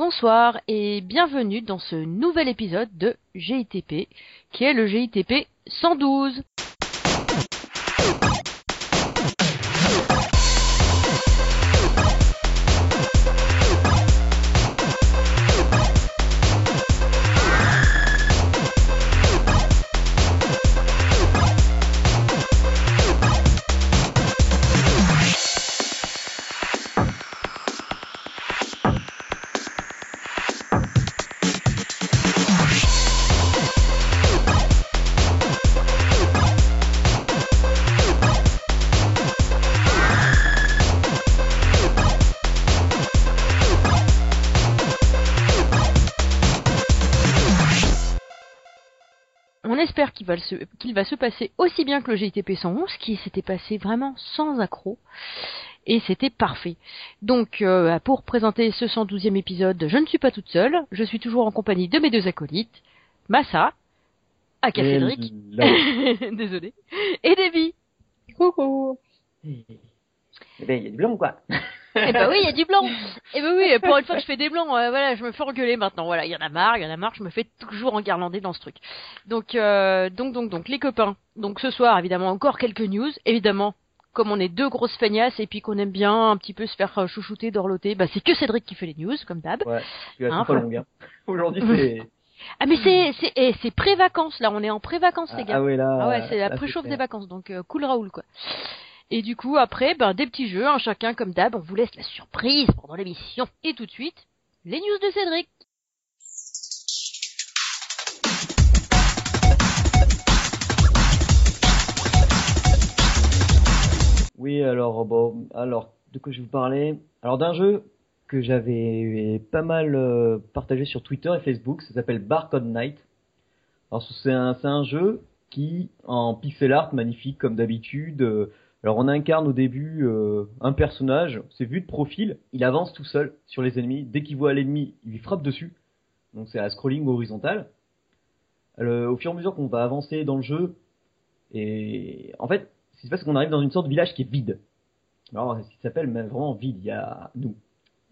Bonsoir et bienvenue dans ce nouvel épisode de GITP, qui est le GITP 112. Va, se, qu'il va se passer aussi bien que le GTP 111, qui s'était passé vraiment sans accroc. Et c'était parfait. Donc, euh, pour présenter ce 112e épisode, je ne suis pas toute seule. Je suis toujours en compagnie de mes deux acolytes, Massa, aka Cédric, désolé, et Debbie. Coucou. Eh ben, il y a du blanc, quoi. Eh ben oui, il y a du blanc. Eh ben oui, pour une fois que je fais des blancs, euh, voilà, je me fais engueuler maintenant. Voilà, il y en a marre, il y en a marre, je me fais toujours enguirlander dans ce truc. Donc, euh, donc, donc, donc, les copains. Donc ce soir, évidemment, encore quelques news. Évidemment, comme on est deux grosses feignasses et puis qu'on aime bien un petit peu se faire euh, chouchouter, dorloter, bah c'est que Cédric qui fait les news, comme d'hab. Ouais, Hein, pas longue, hein. Aujourd'hui, c'est. Ah mais c'est, c'est, eh, c'est pré-vacances là, on est en pré-vacances les Ah, gars. ah ouais, là. Ah ouais, c'est la préchauffe des vacances, donc euh, cool Raoul quoi. Et du coup après, ben des petits jeux, hein, chacun comme d'hab, on vous laisse la surprise pendant l'émission. Et tout de suite, les news de Cédric. Oui, alors, bon, alors, de quoi je vais vous parler? Alors, d'un jeu que j'avais pas mal euh, partagé sur Twitter et Facebook, ça s'appelle Barcode Night. Alors, c'est un, un jeu qui, en pixel art magnifique comme d'habitude, euh, alors on incarne au début euh, un personnage, c'est vu de profil, il avance tout seul sur les ennemis, dès qu'il voit l'ennemi, il lui frappe dessus, donc c'est à scrolling horizontal. Alors, au fur et à mesure qu'on va avancer dans le jeu, et en fait, ce qui se passe, qu'on arrive dans une sorte de village qui est vide. Alors, ce qui s'appelle même vraiment vide, il y a nous.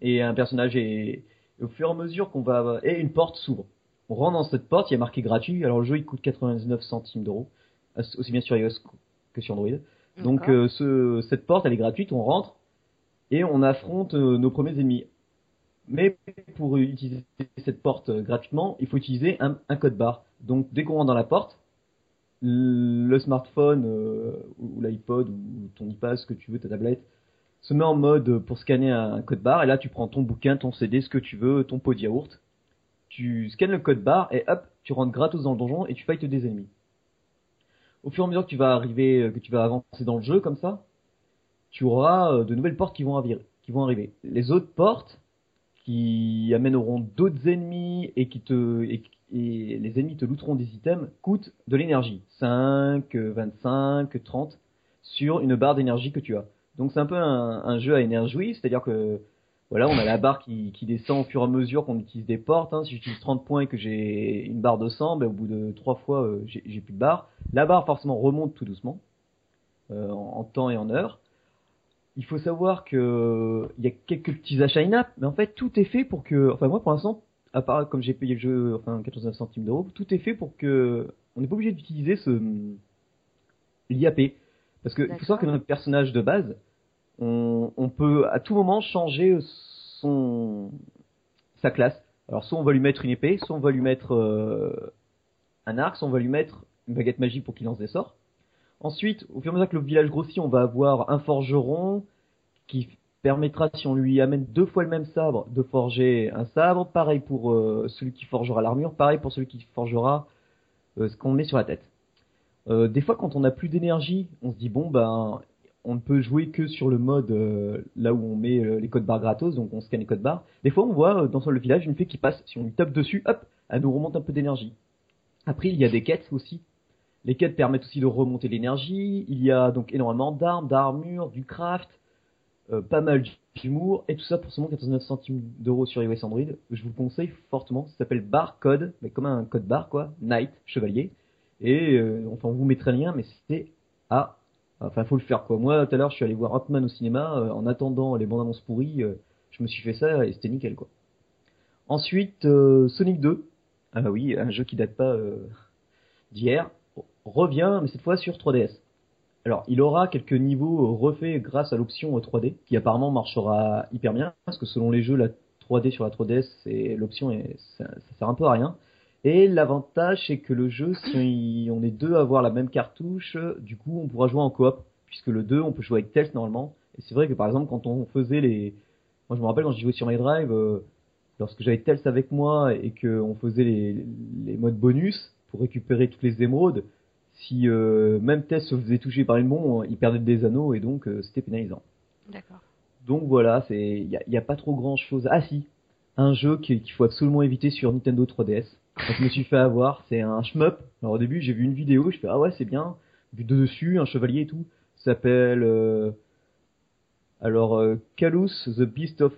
Et un personnage est, et au fur et à mesure qu'on va, et une porte s'ouvre. On rentre dans cette porte, il y a marqué gratuit, alors le jeu il coûte 99 centimes d'euros, aussi bien sur iOS que sur Android. Donc euh, ce, cette porte elle est gratuite, on rentre et on affronte euh, nos premiers ennemis. Mais pour utiliser cette porte euh, gratuitement, il faut utiliser un, un code barre. Donc dès qu'on rentre dans la porte, le smartphone euh, ou l'iPod ou ton iPad, ce que tu veux, ta tablette, se met en mode pour scanner un code barre et là tu prends ton bouquin, ton CD, ce que tu veux, ton pot de yaourt, tu scannes le code barre et hop, tu rentres gratos dans le donjon et tu fightes des ennemis. Au fur et à mesure que tu vas arriver, euh, que tu vas avancer dans le jeu comme ça, tu auras euh, de nouvelles portes qui vont, arriver. Les autres portes qui amèneront d'autres ennemis et qui te et, les ennemis te looteront des items coûtent de l'énergie. 5, euh, 25, 30 sur une barre d'énergie que tu as. Donc c'est un peu un, un jeu à énergie, c'est-à-dire que voilà, on a la barre qui, qui descend au fur et à mesure qu'on utilise des portes. Hein. Si j'utilise 30 points et que j'ai une barre de 100, ben, au bout de 3 fois, euh, j'ai plus de barre. La barre forcément remonte tout doucement, euh, en, en temps et en heure. Il faut savoir que il y a quelques petits achats in-app, mais en fait tout est fait pour que, enfin moi pour l'instant, à part comme j'ai payé le jeu, enfin 89 centimes d'euros, tout est fait pour que on n'est pas obligé d'utiliser ce l'IAP, parce que il faut savoir que notre personnage de base, on, peut à tout moment changer son sa classe. Alors soit on va lui mettre une épée, soit on va lui mettre euh, un arc, soit on va lui mettre une baguette magique pour qu'il lance des sorts. Ensuite, au fur et à mesure que le village grossit, on va avoir un forgeron qui permettra, si on lui amène deux fois le même sabre, de forger un sabre. Pareil pour euh, celui qui forgera l'armure, pareil pour celui qui forgera euh, ce qu'on met sur la tête. Des fois, quand on n'a plus d'énergie, on se dit bon ben, on ne peut jouer que sur le mode euh, là où on met euh, les codes barres gratos, donc on scanne les codes barres. Des fois, on voit euh, dans le village une fée qui passe, si on lui tape dessus, hop, elle nous remonte un peu d'énergie. Après, il y a des quêtes aussi. Les quêtes permettent aussi de remonter l'énergie. Il y a donc énormément d'armes, d'armures, du craft, pas mal d'humour, et tout ça pour seulement 89 centimes d'euros sur iOS Android. Je vous le conseille fortement. Ça s'appelle Barcode, mais comme un code barre quoi, Knight, chevalier. Et enfin, on vous mettrait le lien, mais c'est à Enfin, faut le faire quoi. Moi, tout à l'heure, je suis allé voir Ant-Man au cinéma. euh, en attendant les bandes annonces pourries, euh, je me suis fait ça et c'était nickel quoi. Ensuite, euh, Sonic 2. Ah bah oui, un jeu qui date pas d'hier. Revient, mais cette fois sur 3DS. Alors, il aura quelques niveaux refaits grâce à l'option 3D, qui apparemment marchera hyper bien, parce que selon les jeux, la 3D sur la 3DS, c'est l'option ça, ça sert un peu à rien. Et l'avantage, c'est que le jeu, si on est deux à avoir la même cartouche, du coup, on pourra jouer en coop, puisque le 2, on peut jouer avec Tels normalement. Et c'est vrai que par exemple, quand on faisait les, moi je me rappelle quand j'ai joué sur My Drive, euh, lorsque j'avais Tels avec moi et qu'on faisait les, les modes bonus pour récupérer toutes les émeraudes, si euh, même Tels se faisait toucher par une bombe, il perdait des anneaux et donc euh, c'était pénalisant. D'accord. Donc voilà, il y a, y a, pas trop grand chose. Ah si, un jeu qu'il faut absolument éviter sur Nintendo 3DS. Quand je me suis fait avoir, c'est un shmup. Alors au début, j'ai vu une vidéo, je fais ah ouais, c'est bien, vu de dessus, un chevalier et tout. S'appelle euh, alors euh, Kalos the Beast of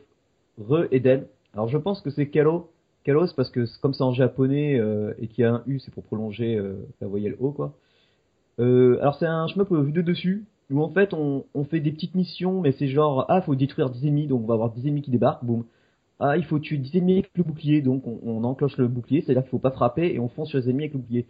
Re Eden. Alors je pense que c'est Kalo. Kalos parce que comme c'est en japonais euh, et qu'il y a un U, c'est pour prolonger la voyelle O quoi. Alors c'est un shmup vu de dessus où en fait on, on fait des petites missions mais c'est genre ah faut détruire 10 ennemis donc on va avoir 10 ennemis qui débarquent boum ah il faut tuer 10 ennemis avec le bouclier. Donc on, on enclenche le bouclier. C'est à dire qu'il faut pas frapper et on fonce sur les ennemis avec le bouclier.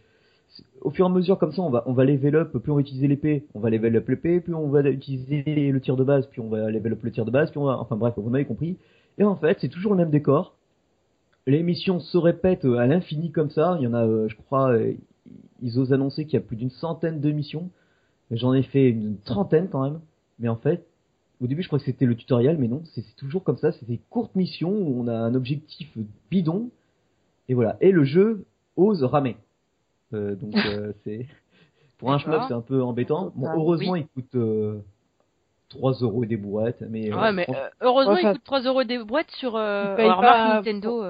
Au fur et à mesure comme ça on va on va level up. Plus on va utiliser l'épée on va level up l'épée. Plus on va utiliser le tir de base puis on va level up le tir de base puis on va enfin bref vous m'avez compris. Et en fait c'est toujours le même décor. Les missions se répètent à l'infini comme ça. Il y en a euh, je crois euh, ils osent annoncer qu'il y a plus d'une centaine de missions. J'en ai fait une trentaine quand même. Mais en fait au début je crois que c'était le tutoriel mais non c'est toujours comme ça c'est des courtes missions où on a un objectif bidon et voilà et le jeu ose ramer euh, donc euh, c'est pour un shmup c'est un peu embêtant. Bon, heureusement oui. il coûte euh, 3 euros et des boîtes, mais, ouais, mais heureusement il coûte 3 euros et des boîtes sur euh, alors, pas Nintendo.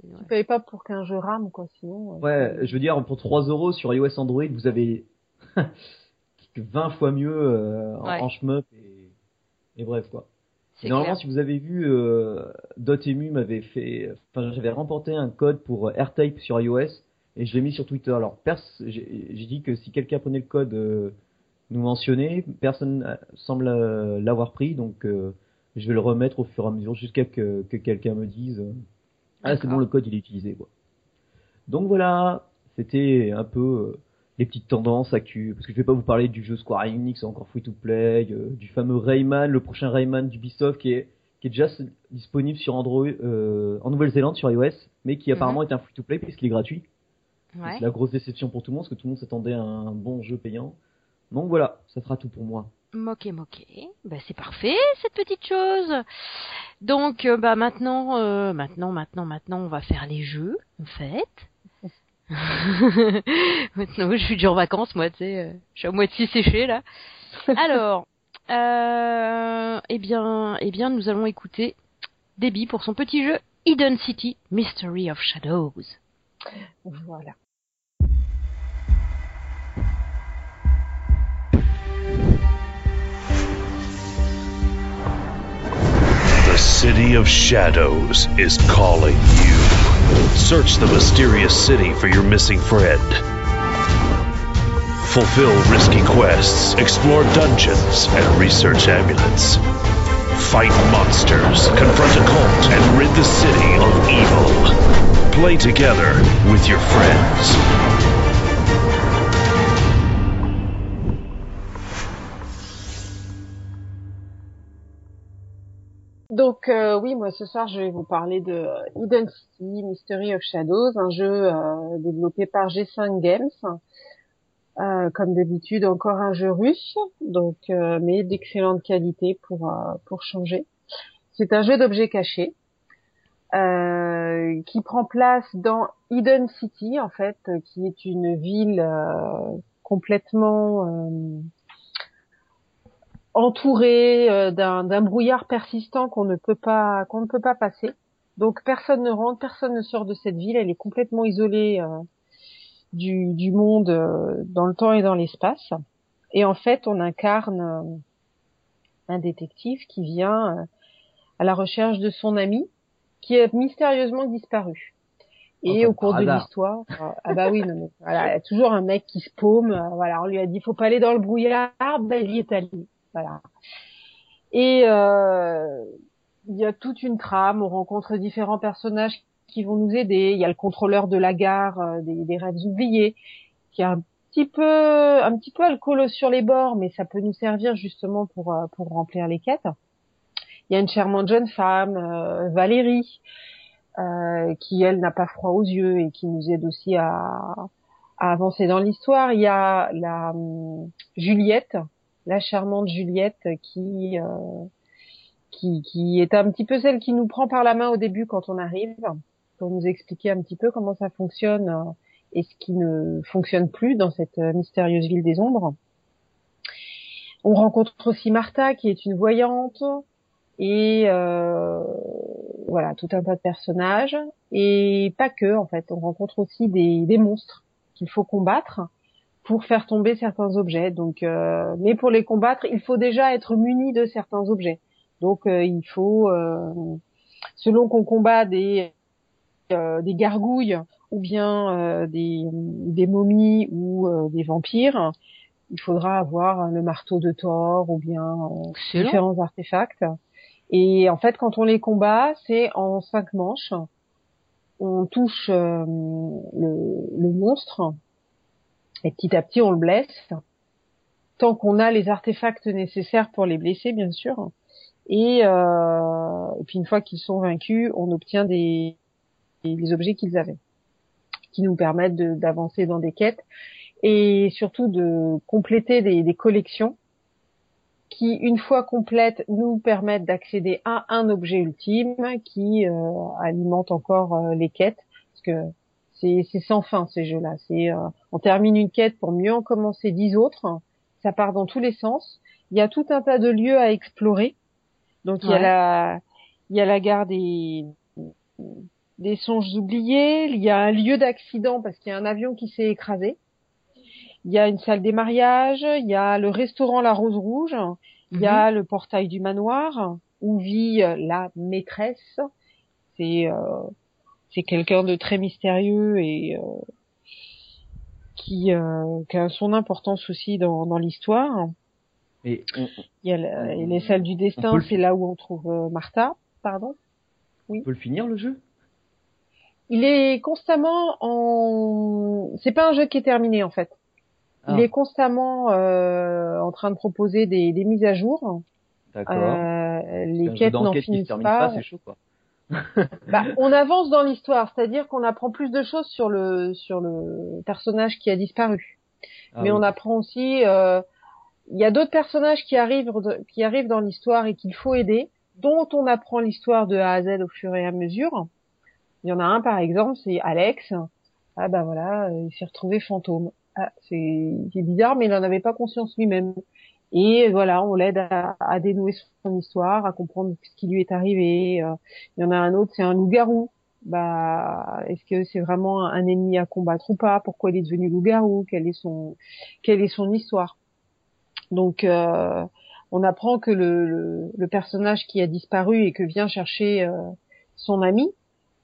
Tu payes pas pour qu'un jeu rame quoi, sinon. Ouais, je veux dire pour 3 euros sur iOS Android vous avez 20 fois mieux ouais. en shmup et, bref quoi. Normalement, si vous avez vu, euh, Dotemu m'avait fait, enfin, j'avais remporté un code pour AirType sur iOS et je l'ai mis sur Twitter. Alors, j'ai dit que si quelqu'un prenait le code euh, nous mentionner, personne semble euh, l'avoir pris, donc euh, je vais le remettre au fur et à mesure jusqu'à que, que quelqu'un me dise ah c'est bon le code il est utilisé quoi. Donc voilà, c'était un peu les petites tendances actu parce que je vais pas vous parler du jeu Square Enix encore free to play, du fameux Rayman, le prochain Rayman d'Ubisoft qui est qui est déjà disponible sur Android en Nouvelle-Zélande sur iOS, mais qui apparemment mm -hmm. est un free to play puisqu'il est gratuit. Ouais. C'est la grosse déception pour tout le monde, parce que tout le monde s'attendait à un bon jeu payant. Donc voilà, ça sera tout pour moi. Moqué, moqué. Bah, c'est parfait, cette petite chose. Donc, euh, bah, maintenant, euh, maintenant, maintenant, maintenant, on va faire les jeux, en fait. maintenant, je suis déjà en vacances, moi, tu sais. Euh, je suis à moitié séché, là. Alors, euh, eh bien, eh bien, nous allons écouter Debbie pour son petit jeu Hidden City Mystery of Shadows. Voilà. The City of Shadows is calling you. Search the mysterious city for your missing friend. Fulfill risky quests, explore dungeons, and research amulets. Fight monsters, confront a cult, and rid the city of evil. Play together with your friends. Donc euh, oui, moi ce soir je vais vous parler de Hidden City Mystery of Shadows, un jeu euh, développé par G5 Games. Euh, comme d'habitude, encore un jeu russe, donc mais d'excellente qualité pour pour changer. C'est un jeu d'objets cachés euh, qui prend place dans Eden City, en fait, qui est une ville euh, complètement euh, entourée d'un brouillard persistant qu'on ne peut pas qu'on ne peut pas passer. Donc personne ne rentre, personne ne sort de cette ville. Elle est complètement isolée du, du, monde dans le temps et dans l'espace. Et en fait, on incarne un détective qui vient à la recherche de son ami qui a mystérieusement disparu. Et enfin, au cours de l'histoire, ah bah oui, non, mais, voilà, il y a toujours un mec qui se paume. Euh, voilà, on lui a dit faut pas aller dans le brouillard, ben il y est allé. Voilà. Et euh, il y a toute une trame. On rencontre différents personnages qui vont nous aider. Il y a le contrôleur de la gare euh, des, rêves oubliés, qui a un petit peu, un petit peu alcoolo sur les bords, mais ça peut nous servir justement pour euh, pour remplir les quêtes. Il y a une charmante jeune femme, euh, Valérie, qui elle n'a pas froid aux yeux et qui nous aide aussi à, à avancer dans l'histoire. Il y a la hum, Juliette, la charmante Juliette qui qui, qui est un petit peu celle qui nous prend par la main au début quand on arrive, pour nous expliquer un petit peu comment ça fonctionne euh, et ce qui ne fonctionne plus dans cette euh, mystérieuse ville des ombres. On rencontre aussi Martha qui est une voyante et euh, voilà tout un tas de personnages et pas que en fait. On rencontre aussi des, des monstres qu'il faut combattre pour faire tomber certains objets. Donc, euh, mais pour les combattre, il faut déjà être muni de certains objets. Donc euh, il faut, euh, selon qu'on combat des euh, des gargouilles ou bien des, des momies ou des vampires, il faudra avoir le marteau de Thor ou bien différents artefacts. Et en fait, quand on les combat, c'est en cinq manches. On touche le, le, monstre et petit à petit on le blesse. Tant qu'on a les artefacts nécessaires pour les blesser, bien sûr. Et, euh, et puis une fois qu'ils sont vaincus, on obtient des, objets qu'ils avaient, qui nous permettent d'avancer dans des quêtes et surtout de compléter des, des collections qui, une fois complètes, nous permettent d'accéder à un objet ultime qui euh, alimente encore euh, les quêtes, parce que c'est sans fin ces jeux-là. C'est euh, on termine une quête pour mieux en commencer dix autres. Ça part dans tous les sens. Il y a tout un tas de lieux à explorer donc il y a la il y a la gare des des songes oubliés, il y a un lieu d'accident parce qu'il y a un avion qui s'est écrasé. Il y a une salle des mariages, il y a le restaurant La Rose Rouge, il y a mhm. le portail du manoir où vit la maîtresse. C'est euh, c'est quelqu'un de très mystérieux et euh, qui, euh, qui a son importance aussi dans, dans l'histoire. Et il y a les salles du destin, c'est là où on trouve euh, Martha, pardon. Oui. On peut le finir le jeu? Il est constamment en. C'est pas un jeu qui est terminé en fait. Il ah. est constamment euh, en train de proposer des, des mises à jour. D'accord. Euh, les quêtes n'en finissent pas. pas c'est chaud quoi. Bah, on avance dans l'histoire, c'est-à-dire qu'on apprend plus de choses sur le sur le personnage qui a disparu. Ah Mais on apprend aussi euh, il y a d'autres personnages qui arrivent, qui arrivent dans l'histoire et qu'il faut aider, dont on apprend l'histoire de A à Z au fur et à mesure. Il y en a un par exemple, c'est Alex. Ah ben voilà, il s'est retrouvé fantôme. Ah, c'est bizarre, mais il n'en avait pas conscience lui-même. Et voilà, on l'aide à, à, dénouer son histoire, à comprendre ce qui lui est arrivé. Euh, il y en a un autre, c'est un loup-garou. Bah, est-ce que c'est vraiment un ennemi à combattre ou pas? Pourquoi il est devenu loup-garou? Quelle est son, quelle est son histoire? Donc euh, on apprend que le, le, personnage qui a disparu et que vient chercher euh, son ami,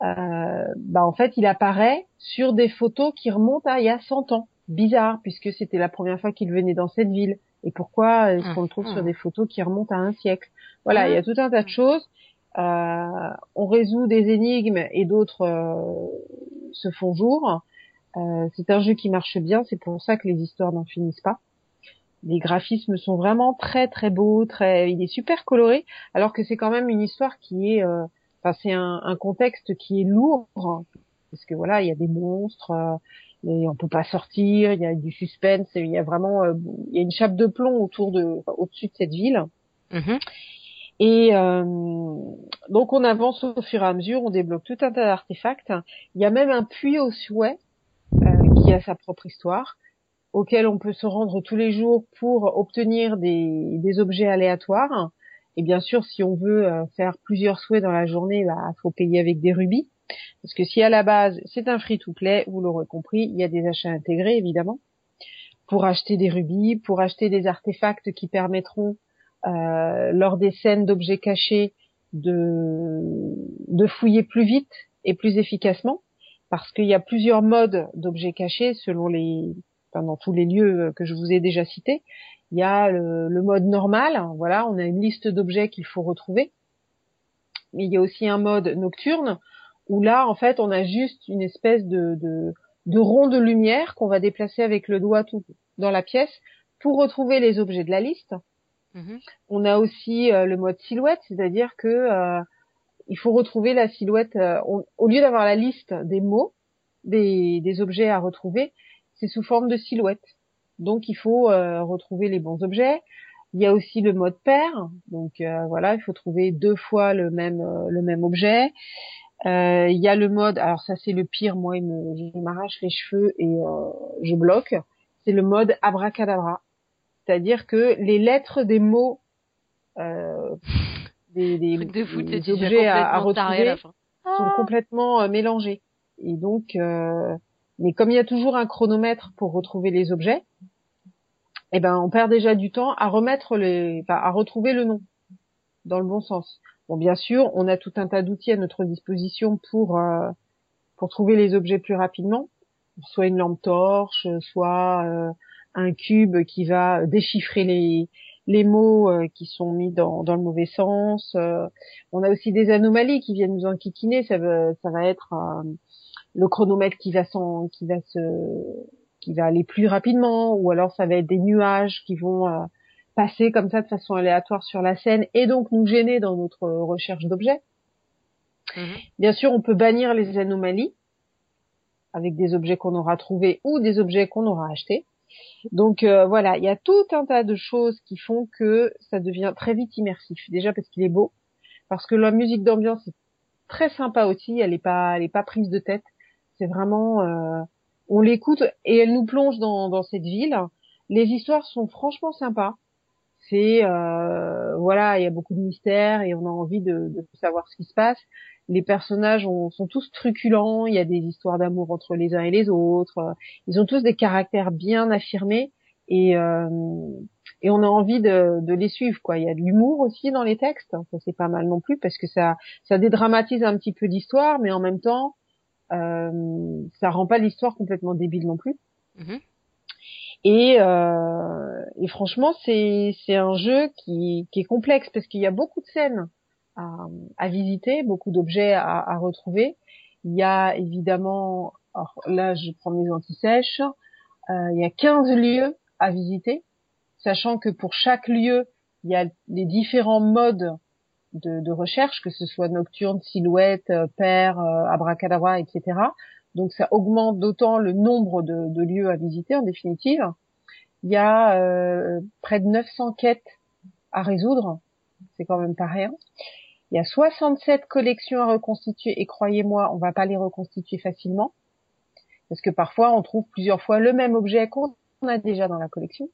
euh, bah en fait il apparaît sur des photos qui remontent à il y a 100 ans. Bizarre puisque c'était la première fois qu'il venait dans cette ville. Et pourquoi est-ce qu'on le trouve sur des photos qui remontent à un siècle? Voilà, il y a tout un tas de choses. Euh, on résout des énigmes et d'autres euh, se font jour. Euh, c'est un jeu qui marche bien, c'est pour ça que les histoires n'en finissent pas. Les graphismes sont vraiment très très beaux, très, il est super coloré, alors que c'est quand même une histoire qui est, euh, enfin c'est un, un, contexte qui est lourd, parce que voilà, il y a des monstres, euh, et on peut pas sortir, il y a du suspense, il y a vraiment, euh, il y a une chape de plomb autour de, au-dessus de cette ville. Mm-hmm. Et euh, donc on avance au fur et à mesure, on débloque tout un tas d'artefacts. Il y a même un puits au souhait qui a sa propre histoire auquel on peut se rendre tous les jours pour obtenir des, des objets aléatoires. Et bien sûr, si on veut euh, faire plusieurs souhaits dans la journée, il bah, faut payer avec des rubis. Parce que si à la base c'est un free-to-play, vous l'aurez compris, il y a des achats intégrés évidemment pour acheter des rubis, pour acheter des artefacts qui permettront euh, lors des scènes d'objets cachés de, de fouiller plus vite et plus efficacement, parce qu'il y a plusieurs modes d'objets cachés selon les, dans tous les lieux que je vous ai déjà cités. Il y a le, mode normal, voilà, on a une liste d'objets qu'il faut retrouver. Mais il y a aussi un mode nocturne où là, en fait, on a juste une espèce de, de, de rond de lumière qu'on va déplacer avec le doigt tout dans la pièce pour retrouver les objets de la liste. Mhm. On a aussi euh, le mode silhouette, c'est-à-dire que euh, il faut retrouver la silhouette. euh, on- au lieu d'avoir la liste des mots, des, des objets à retrouver, c'est sous forme de silhouette. Donc il faut euh, retrouver les bons objets. Il y a aussi le mode pair, donc euh, voilà, il faut trouver deux fois le même le même objet. Euh, il y a le mode, alors ça c'est le pire, moi il me, je m'arrache les cheveux et euh, je bloque. C'est le mode abracadabra, c'est-à-dire que les lettres des mots, euh, des, des, Truc de foot, des objets à, à retrouver sont complètement euh, mélangés. Et donc, euh, mais comme il y a toujours un chronomètre pour retrouver les objets, eh ben on perd déjà du temps à remettre les, enfin, à retrouver le nom dans le bon sens. Bon, bien sûr, on a tout un tas d'outils à notre disposition pour euh, pour trouver les objets plus rapidement, soit une lampe torche, soit euh, un cube qui va déchiffrer les les mots euh, qui sont mis dans, dans le mauvais sens. euh, on a aussi des anomalies qui viennent nous enquiquiner. Ça va, ça va être euh, le chronomètre qui va s'en, qui va se, qui va aller plus rapidement, ou alors ça va être des nuages qui vont euh, passer comme ça de façon aléatoire sur la scène et donc nous gêner dans notre recherche d'objets. Mhm. Bien sûr, on peut bannir les anomalies avec des objets qu'on aura trouvés ou des objets qu'on aura achetés. Donc euh, voilà, il y a tout un tas de choses qui font que ça devient très vite immersif. Déjà parce qu'il est beau, parce que la musique d'ambiance est très sympa aussi. Elle est pas, elle est pas prise de tête. C'est vraiment, euh, on l'écoute et elle nous plonge dans, dans cette ville. Les histoires sont franchement sympas. C'est euh, voilà, il y a beaucoup de mystères et on a envie de, de savoir ce qui se passe. Les personnages ont- sont tous truculents. Il y a des histoires d'amour entre les uns et les autres. Ils ont tous des caractères bien affirmés et euh, et on a envie de, de les suivre quoi. Il y a de l'humour aussi dans les textes. Ça c'est pas mal non plus parce que ça ça dédramatise un petit peu l'histoire, mais en même temps euh, ça rend pas l'histoire complètement débile non plus. Mhm. Et, euh, et franchement, c'est un jeu qui, qui est complexe parce qu'il y a beaucoup de scènes à, à visiter, beaucoup d'objets à, à retrouver. Il y a évidemment, alors là je prends mes anti-sèches, euh, il y a 15 lieux à visiter, sachant que pour chaque lieu, il y a les différents modes de, de recherche, que ce soit nocturne, silhouette, euh, paire, euh, abracadabra, etc. Donc ça augmente d'autant le nombre de, lieux à visiter en définitive. Il y a euh, près de 900 quêtes à résoudre, c'est quand même pas rien. Il y a 67 collections à reconstituer et croyez-moi, on va pas les reconstituer facilement parce que parfois on trouve plusieurs fois le même objet qu'on a déjà dans la collection.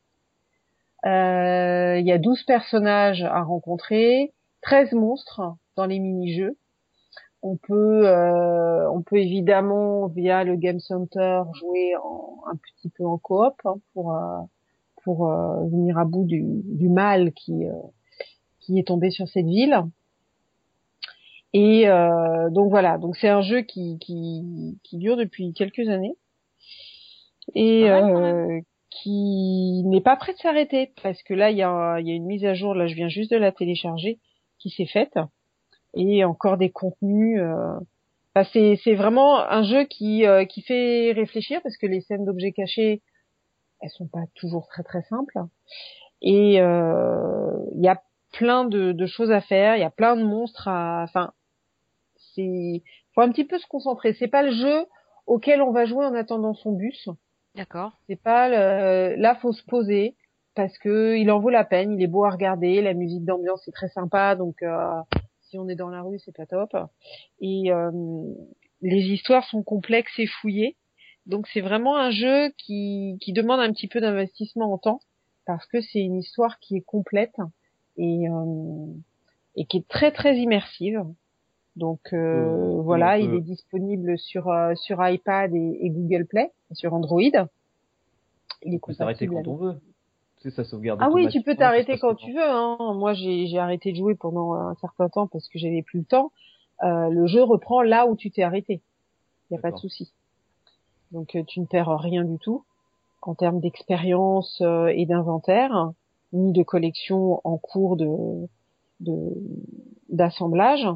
Euh, il y a 12 personnages à rencontrer, 13 monstres dans les mini-jeux. On peut, euh, on peut évidemment via le Game Center jouer en, un petit peu en coop hein, pour euh, pour euh, venir à bout du, du mal qui euh, qui est tombé sur cette ville. Et euh, donc voilà, donc c'est un jeu qui, qui qui dure depuis quelques années. Et euh, qui n'est pas prêt de s'arrêter parce que là il y a il y a une mise à jour. Là je viens juste de la télécharger qui s'est faite et encore des contenus euh, enfin, c'est vraiment un jeu qui euh, qui fait réfléchir parce que les scènes d'objets cachés elles sont pas toujours très très simples. Et euh, il y a plein de, de choses à faire il y a plein de monstres à enfin c'est faut un petit peu se concentrer. C'est pas le jeu auquel on va jouer en attendant son bus. D'accord. c'est pas le... là faut se poser parce que il en vaut la peine, il est beau à regarder, la musique d'ambiance est très sympa donc euh, si on est dans la rue, c'est pas top. Et euh, les histoires sont complexes et fouillées. Donc c'est vraiment un jeu qui qui demande un petit peu d'investissement en temps parce que c'est une histoire qui est complète et euh, et qui est très très immersive. Donc euh, Euh, voilà, on il est disponible sur euh, sur iPad et, et Google Play, sur Android. Il est On peut s'arrêter compatible quand on veut. Tu sais, ça sauvegarde. ah oui, tu peux t'arrêter quand tu veux. Hein. Moi, j'ai arrêté de jouer pendant un certain temps parce que j'avais plus le temps. Euh, le jeu reprend là où tu t'es arrêté. Il n'y a pas de souci. Donc euh, tu ne perds rien du tout en termes d'expérience euh, et d'inventaire, ni de collection en cours de de- d'assemblage.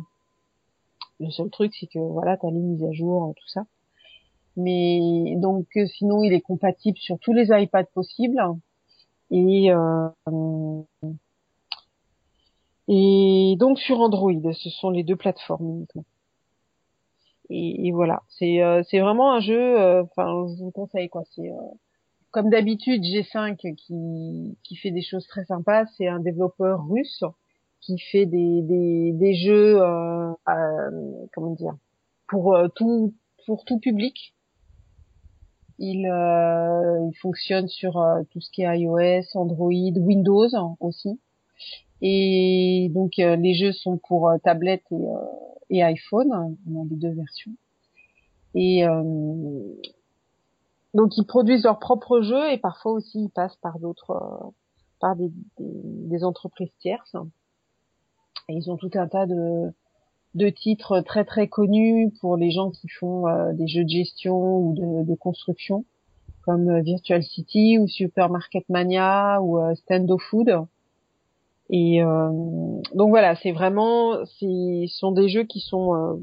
Le seul truc, c'est que voilà, t'as les mises à jour, tout ça. Mais donc sinon, il est compatible sur tous les iPads possibles et et donc sur Android, ce sont les deux plateformes uniquement. Et, voilà, c'est euh, c'est vraiment un jeu. Euh, enfin, je vous conseille quoi. C'est euh, comme d'habitude G5 qui qui fait des choses très sympas. C'est un développeur russe qui fait des des, des jeux comment dire pour tout pour tout public. Il, il fonctionne sur tout ce qui est iOS, Android, Windows aussi. Et donc les jeux sont pour tablette et, et iPhone, on a les deux versions. Et euh, donc ils produisent leurs propres jeux et parfois aussi ils passent par d'autres, euh, par des, des, entreprises tierces. Et ils ont tout un tas de, de titres très très connus pour les gens qui font euh, des jeux de gestion ou de, construction, comme Virtual City ou Supermarket Mania ou Stando Food. Et euh, donc voilà, c'est vraiment, ce sont des jeux qui sont euh,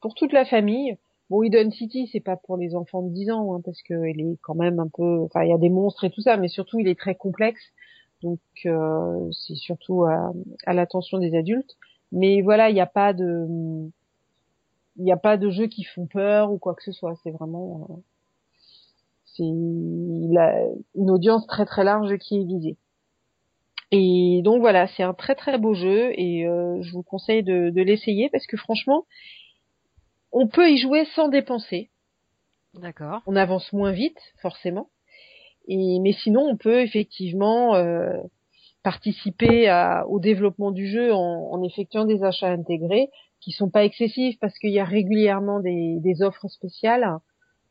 pour toute la famille. Bon, Eden City, c'est pas pour les enfants de 10 ans, hein, parce que il est quand même un peu, enfin, il y a des monstres et tout ça, mais surtout, il est très complexe. Donc, euh, c'est surtout à, à l'attention des adultes. Mais voilà, il n'y a pas de, il n'y a pas de jeux qui font peur ou quoi que ce soit. C'est vraiment, euh, c'est une audience très très large qui est visée. Et donc voilà, c'est un très très beau jeu et euh, je vous conseille de, de l'essayer parce que franchement, on peut y jouer sans dépenser. D'accord. On avance moins vite, forcément. Et mais sinon, on peut effectivement euh, participer au développement du jeu en, effectuant des achats intégrés qui sont pas excessifs parce qu'il y a régulièrement des, offres spéciales,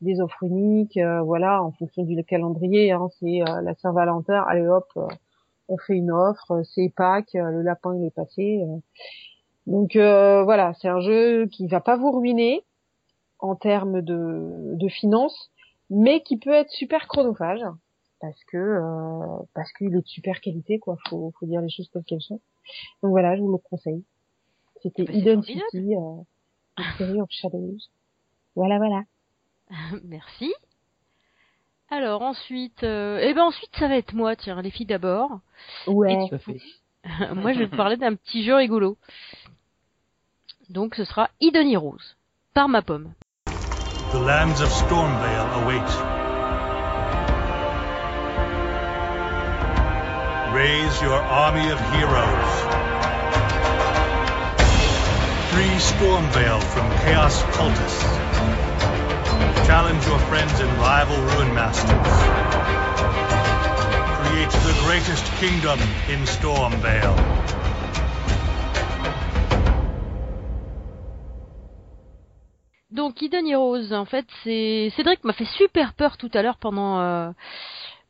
des offres uniques, euh, voilà, en fonction du calendrier. Hein, c'est euh, la Saint-Valentin, allez hop on fait une offre, c'est Pâques, le lapin il est passé. Euh. Donc euh, voilà, c'est un jeu qui va pas vous ruiner en termes de finances, mais qui peut être super chronophage parce que euh, parce qu'il est de super qualité quoi. Faut faut dire les choses telles qu'elles sont. Donc voilà, je vous le conseille. C'était bah, Identity, euh, série of Shadows. Voilà voilà. Merci. Alors ensuite, euh... eh ben ensuite ça va être moi, tiens, les filles d'abord. Ouais. moi je vais te parler d'un petit jeu rigolo. Donc ce sera Eden Heroes, par ma pomme. The lands of Stormvale await. Raise your army of heroes. Free Stormvale from Chaos Cultists. Challenge your friends and rival ruin masters. Create the greatest kingdom in Stormvale. Donc Eden Heroes, en fait, c'est Cédric m'a fait super peur tout à l'heure pendant euh,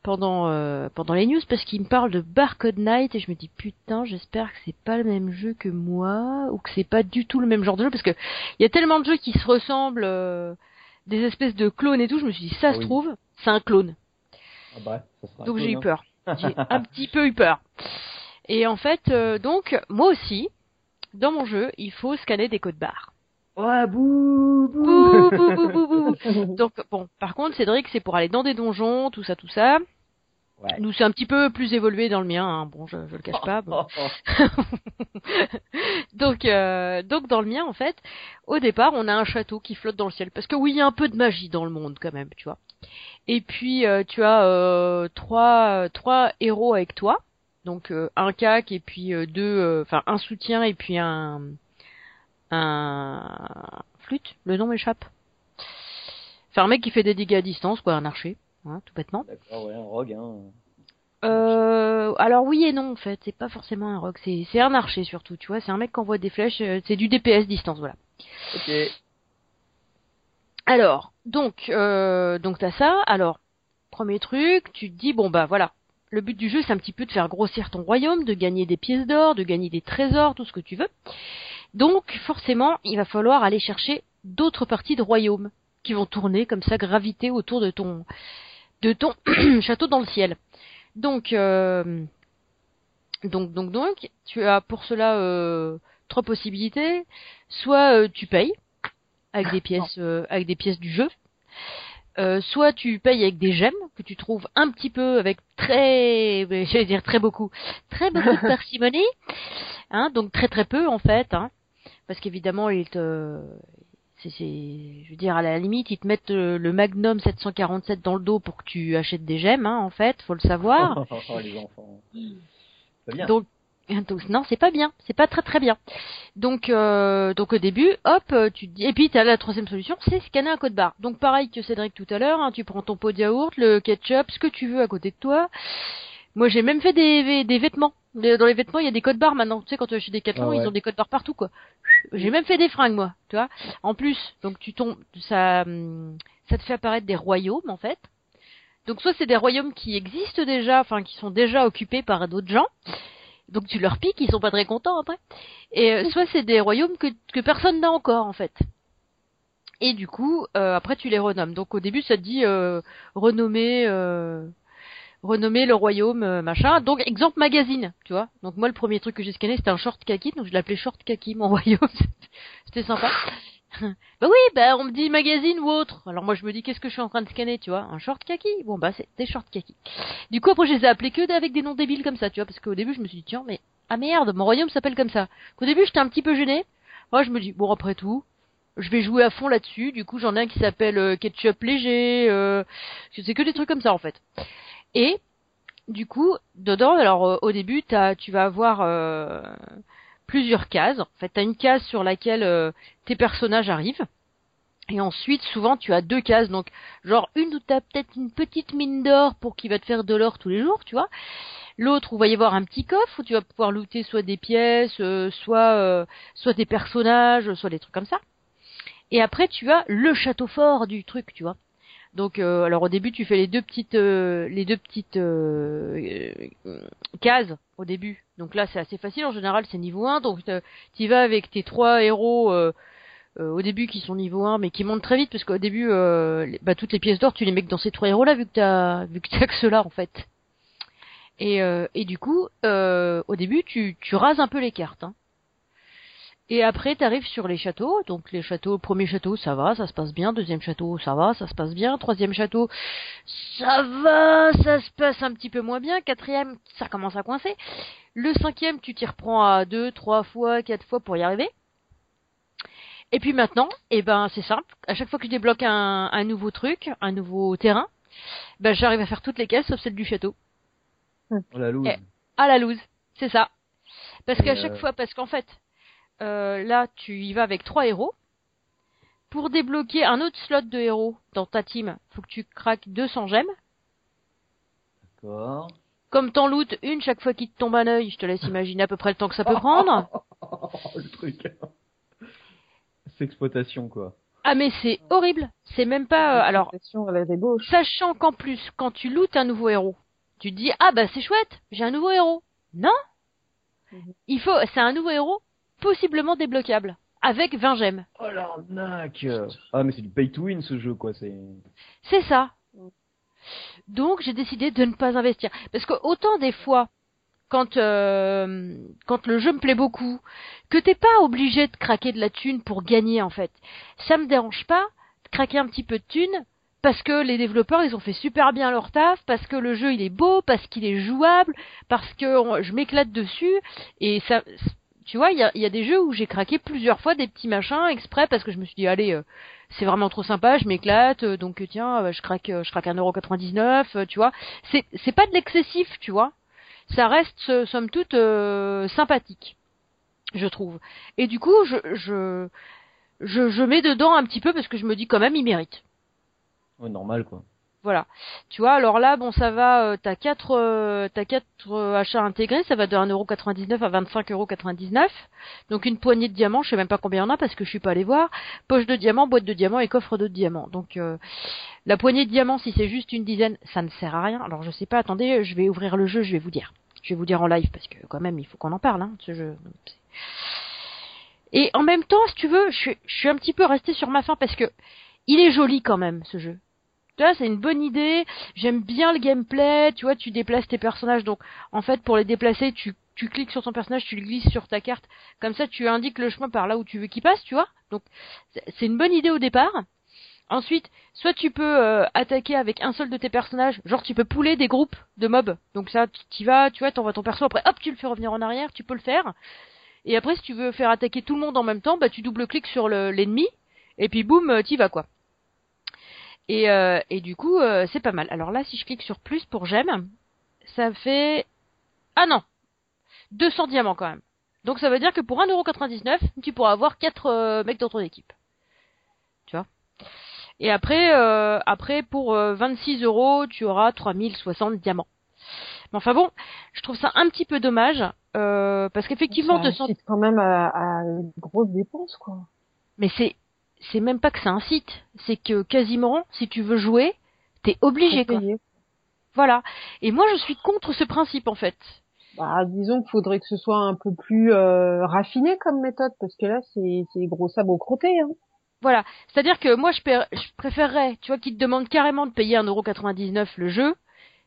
pendant euh, pendant les news parce qu'il me parle de Barcode Night et je me dis putain, j'espère que c'est pas le même jeu que moi ou que c'est pas du tout le même genre de jeu parce que il y a tellement de jeux qui se ressemblent. Euh, des espèces de clones et tout, je me suis dit, ça ah se trouve, c'est un clone. Ah bah, ça sera donc j'ai eu hein. peur. J'ai un petit peu eu peur. Et en fait, euh, donc, moi aussi, dans mon jeu, il faut scanner des codes barres. Ouais, bouh, bouh, bouh, bouh, bouh, bouh. Donc, bon, par contre, Cédric, c'est pour aller dans des donjons, tout ça, tout ça. Ouais. Nous, c'est un petit peu plus évolué dans le mien. Hein. Bon, je, je le cache pas. Bon. donc, euh, donc dans le mien, en fait, au départ, on a un château qui flotte dans le ciel, parce que oui, il y a un peu de magie dans le monde quand même, tu vois. Et puis, euh, tu as euh, trois, trois héros avec toi, donc euh, un cac et puis euh, deux, euh, enfin un soutien et puis un, un flûte. Le nom m'échappe. Enfin, un mec qui fait des dégâts à distance, quoi, un archer. Hein, tout bêtement. D'accord, ouais, un rogue. Hein. Euh, alors oui et non en fait, c'est pas forcément un rogue, c'est c'est un archer surtout, tu vois, c'est un mec qui envoie des flèches, euh, c'est du DPS distance, voilà. Ok. Alors, donc euh, donc t'as ça. Alors, premier truc, tu te dis bon bah voilà, le but du jeu c'est un petit peu de faire grossir ton royaume, de gagner des pièces d'or, de gagner des trésors, tout ce que tu veux. Donc forcément, il va falloir aller chercher d'autres parties de royaume qui vont tourner comme ça, graviter autour de ton de ton château dans le ciel. Donc, euh, donc, donc, donc, tu as pour cela euh, trois possibilités. Soit euh, tu payes avec des pièces, euh, avec des pièces du jeu. Euh, soit tu payes avec des gemmes que tu trouves un petit peu avec très, j'allais dire très beaucoup, très beaucoup de parcimonie, hein, donc très très peu en fait, hein, parce qu'évidemment ils te, c'est, je veux dire à la limite ils te mettent euh, le Magnum 747 dans le dos pour que tu achètes des gemmes, hein, en fait, faut le savoir. Oh, les enfants. Bien. Donc, donc, non, c'est pas bien, c'est pas très très bien. Donc euh, donc au début, hop, euh, tu dis et puis tu as la troisième solution, c'est scanner un code barre. Donc pareil que Cédric tout à l'heure, hein, tu prends ton pot de yaourt, le ketchup, ce que tu veux à côté de toi. Moi, j'ai même fait des, des vêtements. Dans les vêtements, il y a des codes barres maintenant. Tu sais, quand tu chez Decathlon, Ah ouais. ils ont des codes barres partout, quoi. J'ai même fait des fringues, moi. Tu vois. En plus, donc tu tombes, ça, ça te fait apparaître des royaumes, en fait. Donc soit c'est des royaumes qui existent déjà, enfin qui sont déjà occupés par d'autres gens. Donc tu leur piques, ils sont pas très contents après. Et euh, soit c'est des royaumes que, que personne n'a encore en fait. Et du coup, euh, après tu les renommes. Donc au début ça te dit euh, renommer, euh, renommer le royaume euh, machin. Donc exemple magazine, tu vois. Donc moi le premier truc que j'ai scanné c'était un short kaki, donc je l'appelais short kaki mon royaume. c'était sympa. bah oui, bah on me dit magazine ou autre. Alors moi je me dis qu'est-ce que je suis en train de scanner, tu vois? Un short kaki? Bon bah des short kaki. Du coup après je les ai appelés que avec des noms débiles comme ça, tu vois, parce qu'au début je me suis dit tiens mais ah merde, mon royaume s'appelle comme ça. Qu'au début j'étais un petit peu gêné. Moi je me dis bon après tout, je vais jouer à fond là-dessus. Du coup j'en ai un qui s'appelle euh, ketchup léger. Euh, c'est que des trucs comme ça en fait. Et du coup dedans alors euh, au début tu vas avoir euh, plusieurs cases. En fait t'as une case sur laquelle euh, tes personnages arrivent. Et ensuite, souvent, tu as deux cases, donc genre une où tu as peut-être une petite mine d'or pour qui va te faire de l'or tous les jours, tu vois. L'autre où va y avoir un petit coffre où tu vas pouvoir looter soit des pièces, euh, soit euh, soit des personnages, soit des trucs comme ça. Et après, tu as le château fort du truc, tu vois. Donc, euh, alors au début, tu fais les deux petites euh, les deux petites euh, euh, cases au début. Donc là, c'est assez facile. En général, c'est niveau 1. Donc, tu vas avec tes trois héros. au début qui sont niveau 1 mais qui montent très vite parce qu'au début les- bah, toutes les pièces d'or tu les mets que dans ces trois héros là vu que t'as vu que t'as que ceux-là en fait et, et du coup au début tu, tu rases un peu les cartes hein. Et après t'arrives sur les châteaux donc les châteaux premier château ça va ça se passe bien deuxième château ça va ça se passe bien troisième château ça va ça se passe un petit peu moins bien quatrième ça commence à coincer le cinquième tu t'y reprends à deux trois fois quatre fois pour y arriver et puis maintenant, eh ben c'est simple. À chaque fois que je débloque un, un nouveau truc, un nouveau terrain, ben j'arrive à faire toutes les cases sauf celle du château. Oh, la loose. Eh. À la loose, c'est ça. Parce qu'à chaque euh, fois, parce qu'en fait, euh, là tu y vas avec trois héros. Pour débloquer un autre slot de héros dans ta team, faut que tu craques 200 gemmes. D'accord. Comme t'en lootes une chaque fois qu'il te tombe un œil, je te laisse imaginer à peu près le temps que ça peut prendre. le truc. C'est exploitation, quoi. Ah mais c'est horrible. C'est même pas. euh, alors. Sachant qu'en plus, quand tu lootes un nouveau héros, tu te dis ah bah c'est chouette, j'ai un nouveau héros. Non, Mhm. il faut, c'est un nouveau héros possiblement débloquable avec 20 gemmes. Oh l'arnaque Ah mais c'est du pay to win ce jeu quoi, c'est... C'est ça. Donc j'ai décidé de ne pas investir parce que autant des fois quand euh, quand le jeu me plaît beaucoup, que t'es pas obligé de craquer de la thune pour gagner en fait. Ça me dérange pas de craquer un petit peu de thune parce que les développeurs ils ont fait super bien leur taf, parce que le jeu il est beau, parce qu'il est jouable, parce que on- je m'éclate dessus et ça tu vois, il y a, des jeux où j'ai craqué plusieurs fois des petits machins exprès parce que je me suis dit allez euh, c'est vraiment trop sympa, je m'éclate euh, donc euh, tiens, euh, je craque je craque 1,99€, euh, tu vois. C'est c'est pas de l'excessif, tu vois. Ça reste somme toute sympathique, je trouve. Et du coup, je je je je mets dedans un petit peu parce que je me dis quand même il mérite. Ouais, normal quoi. Voilà. Tu vois, alors là, bon, ça va, euh, t'as quatre, euh, t'as quatre euh, achats intégrés, ça va de 1,99€ à 25,99€. Donc une poignée de diamants, je sais même pas combien il y en a parce que je suis pas allé voir. Poche de diamants, boîte de diamants et coffre de diamants. Donc la poignée de diamants, si c'est juste une dizaine, ça ne sert à rien. Alors je sais pas, attendez, je vais ouvrir le jeu, je vais vous dire. Je vais vous dire en live parce que quand même, il faut qu'on en parle, hein, ce jeu. Et en même temps, si tu veux, je, suis- je suis un petit peu restée sur ma faim parce que il est joli quand même ce jeu. Tu vois, c'est une bonne idée. J'aime bien le gameplay. Tu vois, tu déplaces tes personnages. Donc, en fait, pour les déplacer, tu, cliques sur ton personnage, tu le glisses sur ta carte. Comme ça, tu indiques le chemin par là où tu veux qu'il passe, tu vois. Donc, c'est une bonne idée au départ. Ensuite, soit tu peux euh, attaquer avec un seul de tes personnages, genre tu peux pouler des groupes de mobs. Donc ça, tu vas, tu vois, t'envoies ton perso, après hop, tu le fais revenir en arrière, tu peux le faire. Et après, si tu veux faire attaquer tout le monde en même temps, bah tu double-cliques sur l'ennemi, et puis boum, euh, t'y vas quoi. Et, euh, et du coup, c'est pas mal. Alors là, si je clique sur plus pour j'aime, ça fait... Ah non 200 diamants quand même. Donc ça veut dire que pour 1,99€, tu pourras avoir 4 mecs dans ton équipe. Tu vois? Et après, euh, après pour 26 euh, euros, tu auras 3060 diamants. Mais enfin bon, je trouve ça un petit peu dommage euh, parce qu'effectivement, te sens quand même à, à une grosse dépense quoi. Mais c'est c'est même pas que c'est un site, c'est que quasiment si tu veux jouer, t'es obligé quoi. Voilà. Et moi, je suis contre ce principe en fait. Bah, disons qu'il faudrait que ce soit un peu plus euh, raffiné comme méthode parce que là, c'est gros sabots crottés. Hein. Voilà. C'est-à-dire que moi, je, je préférerais, tu vois, qu'ils te demandent carrément de payer 1,99€ le jeu,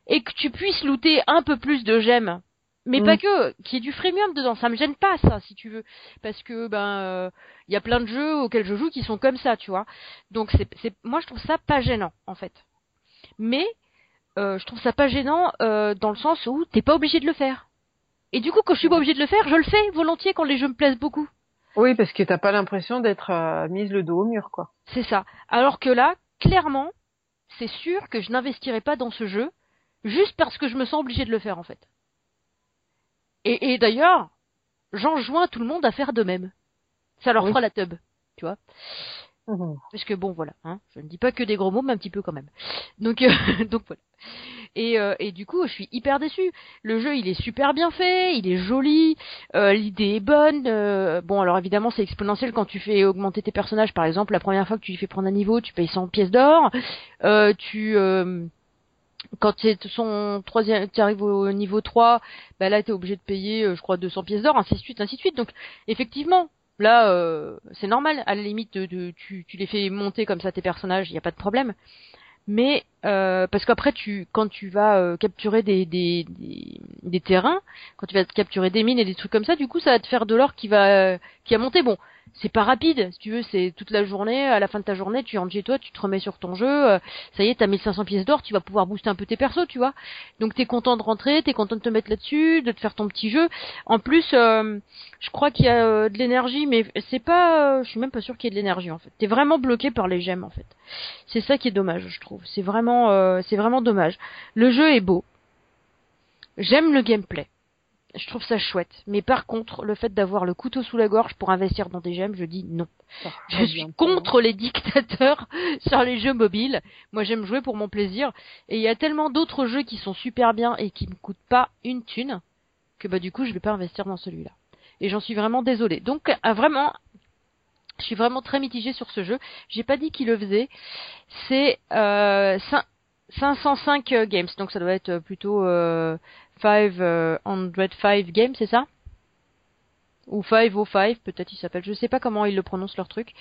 et que tu puisses looter un peu plus de gemmes. Mais pas mm. que, qu'il y ait du freemium dedans. Ça me gêne pas, ça, si tu veux. Parce que, ben, il euh, y a plein de jeux auxquels je joue qui sont comme ça, tu vois. Donc, c'est, c'est, moi, je trouve ça pas gênant, en fait. Mais, euh, je trouve ça pas gênant euh, dans le sens où t'es pas obligé de le faire. Et du coup, quand je suis pas obligé de le faire, je le fais volontiers quand les jeux me plaisent beaucoup. Oui, parce que t'as pas l'impression d'être euh, mise le dos au mur, quoi. C'est ça. Alors que là, clairement, c'est sûr que je n'investirai pas dans ce jeu, juste parce que je me sens obligé de le faire, en fait. Et, et d'ailleurs, j'enjoins tout le monde à faire de même. Ça leur fera la tub, tu vois. Mmh. Parce que bon, voilà, hein, je ne dis pas que des gros mots, mais un petit peu quand même. Donc, euh, donc voilà. Et, euh, et du coup, je suis hyper déçue. Le jeu, il est super bien fait, il est joli, euh, l'idée est bonne. Euh, bon, alors évidemment, c'est exponentiel quand tu fais augmenter tes personnages. Par exemple, la première fois que tu lui fais prendre un niveau, tu payes 100 pièces d'or. Euh, tu quand tu arrives au niveau 3, bah là t'es obligé de payer, je crois, 200 pièces d'or, ainsi de suite, ainsi de suite. Donc effectivement, là euh, c'est normal. À la limite, tu, tu les fais monter comme ça tes personnages, il y a pas de problème mais euh, parce qu'après tu quand tu vas euh, capturer des, des, des, terrains, quand tu vas capturer des mines et des trucs comme ça, du coup ça va te faire de l'or qui va qui a monté. Bon, c'est pas rapide, si tu veux, c'est toute la journée, à la fin de ta journée, tu rentres chez toi, tu te remets sur ton jeu, euh, ça y est, t'as 1500 pièces d'or, tu vas pouvoir booster un peu tes persos, tu vois. Donc t'es content de rentrer, t'es content de te mettre là-dessus, de te faire ton petit jeu. En plus, euh, je crois qu'il y a euh, de l'énergie, mais c'est pas, je suis même pas sûr qu'il y ait de l'énergie en fait. T'es vraiment bloqué par les gemmes en fait. C'est ça qui est dommage, je trouve. C'est vraiment, c'est vraiment dommage. Le jeu est beau. J'aime le gameplay je trouve ça chouette. Mais par contre, le fait d'avoir le couteau sous la gorge pour investir dans des gemmes, je dis non. je suis contre les dictateurs sur les jeux mobiles. Moi, j'aime jouer pour mon plaisir. Et il y a tellement d'autres jeux qui sont super bien et qui me coûtent pas une thune que bah du coup, je vais pas investir dans celui-là. Et j'en suis vraiment désolée. Donc, ah, vraiment, je suis vraiment très mitigée sur ce jeu. J'ai pas dit qu'il le faisait. C'est euh, 505 euh, games, donc ça doit être plutôt euh, 505 Games, c'est ça? Ou 505, peut-être il s'appelle. Je sais pas comment ils le prononcent leur truc,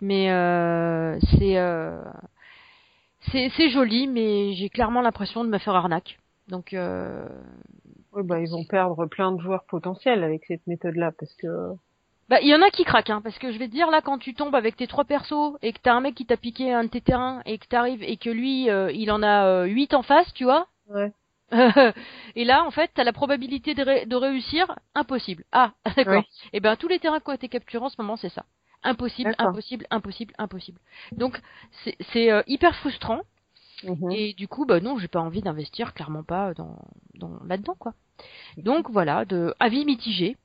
mais euh, c'est euh, c'est joli, mais j'ai clairement l'impression de me faire arnaque. Donc euh, oui, bah ils vont perdre plein de joueurs potentiels avec cette méthode-là, parce que bah, il y en a qui craquent, hein, parce que je vais te dire là, quand tu tombes avec tes trois persos et que t'as un mec qui t'a piqué un de tes terrains et que t'arrives et que lui, euh, il en a 8 en face, tu vois? Ouais. et là, en fait, t'as la probabilité de, réussir impossible. Ah, d'accord. Et eh ben tous les terrains qui ont été capturés en ce moment, c'est ça. Impossible, impossible, impossible, impossible. Donc c'est euh, hyper frustrant. Mhm. Et du coup, bah non, j'ai pas envie d'investir, clairement pas dans, dans là-dedans, quoi. Donc voilà, de avis mitigé.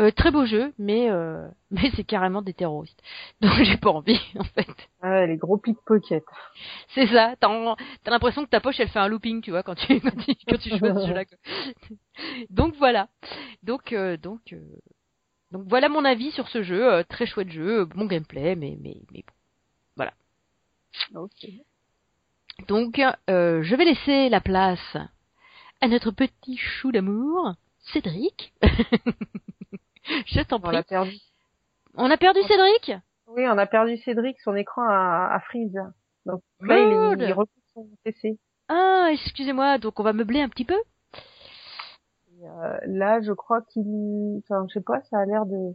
Euh, très beau jeu, mais euh, mais c'est carrément des terroristes. Donc j'ai pas envie en fait. Ah, les gros pickpockets. C'est ça. T'as t'as l'impression que ta poche elle fait un looping, tu vois, quand tu quand tu, joues à ce jeu-là. Donc voilà. Donc euh, donc donc voilà mon avis sur ce jeu. très chouette jeu, bon gameplay, mais mais mais bon. Voilà. Ok. Donc je vais laisser la place à notre petit chou d'amour, Cédric. Je t'en prie. On a perdu. On a perdu Cédric Oui, on a perdu Cédric, son écran a, a freeze. Donc là, il, il son PC. Ah, excusez-moi, donc on va meubler un petit peu? Euh, là, je crois qu'il, enfin, je sais pas, ça a l'air de,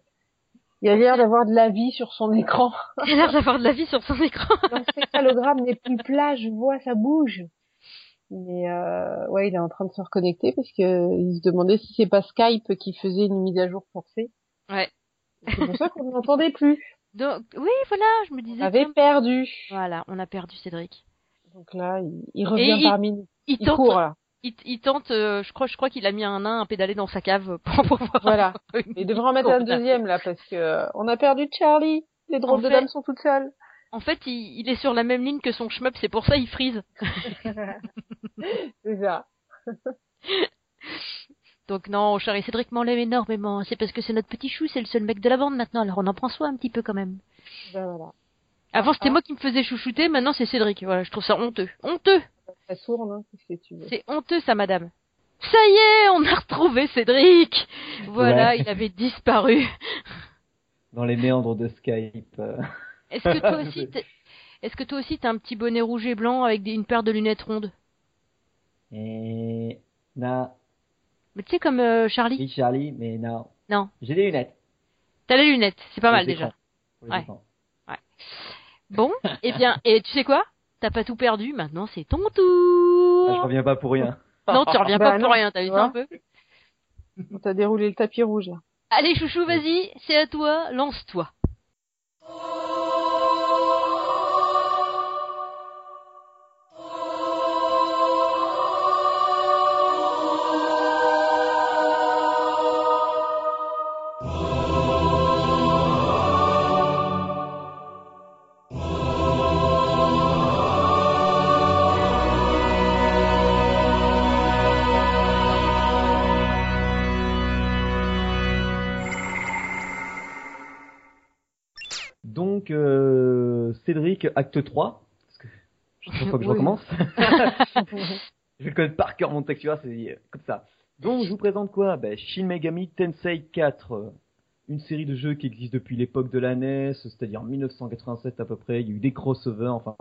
il a l'air d'avoir de la vie sur son écran. Il a l'air d'avoir de la vie sur son écran. L'encéphalogramme n'est plus plat, je vois, ça bouge. Mais euh, ouais, il est en train de se reconnecter parce que il se demandait si c'est pas Skype qui faisait une mise à jour forcée. Ouais. C'est pour ça qu'on ne l'entendait plus. Donc, oui, voilà, je me disais. On avait perdu. Voilà, on a perdu Cédric. Donc là, il, il revient parmi nous. Il, Il tente, court là. il, tente, euh, je crois, je crois qu'il a mis un nain à pédaler dans sa cave pour pouvoir. Voilà. Il devrait en mettre un deuxième là parce que euh, on a perdu Charlie. Les drôles En de dames sont toutes seules. En fait, il, il est sur la même ligne que son shmup, c'est pour ça il freeze. C'est ça. Donc non, Charlie Cédric m'en l'aime énormément. C'est parce que c'est notre petit chou, c'est le seul mec de la bande maintenant. Alors on en prend soin un petit peu quand même. Ben voilà. Avant c'était ah. moi qui me faisais chouchouter, maintenant c'est Cédric. Voilà, je trouve ça honteux. Honteux Ça hein. C'est honteux ça, madame. Ça y est, on a retrouvé Cédric Voilà, Ouais. il avait disparu. Dans les méandres de Skype. euh. Est-ce que toi aussi, t'es- est-ce que toi aussi t'as un petit bonnet rouge et blanc avec des- une paire de lunettes rondes? Et... Non. Mais tu sais comme euh, Charlie? Oui, Charlie, mais non. Non. J'ai des lunettes. T'as les lunettes, c'est pas mal déjà. Ouais. écrans. Bon, eh bien, et tu sais quoi? T'as pas tout perdu, maintenant c'est ton Ah, je tour reviens pas pour rien. Non, tu reviens Bah pas non, pour rien, t'as vu ça un peu? On t'a déroulé le tapis rouge là. Allez chouchou, vas-y, c'est à toi, lance-toi. Acte 3. Parce que chaque fois que je recommence. je connais par cœur mon texte, tu vois, c'est comme ça. Donc, je vous présente quoi? Ben, Shin Megami Tensei 4. euh, Une série de jeux qui existe depuis l'époque de la NES, c'est-à-dire 1987 à peu près. Il y a eu des crossovers, enfin.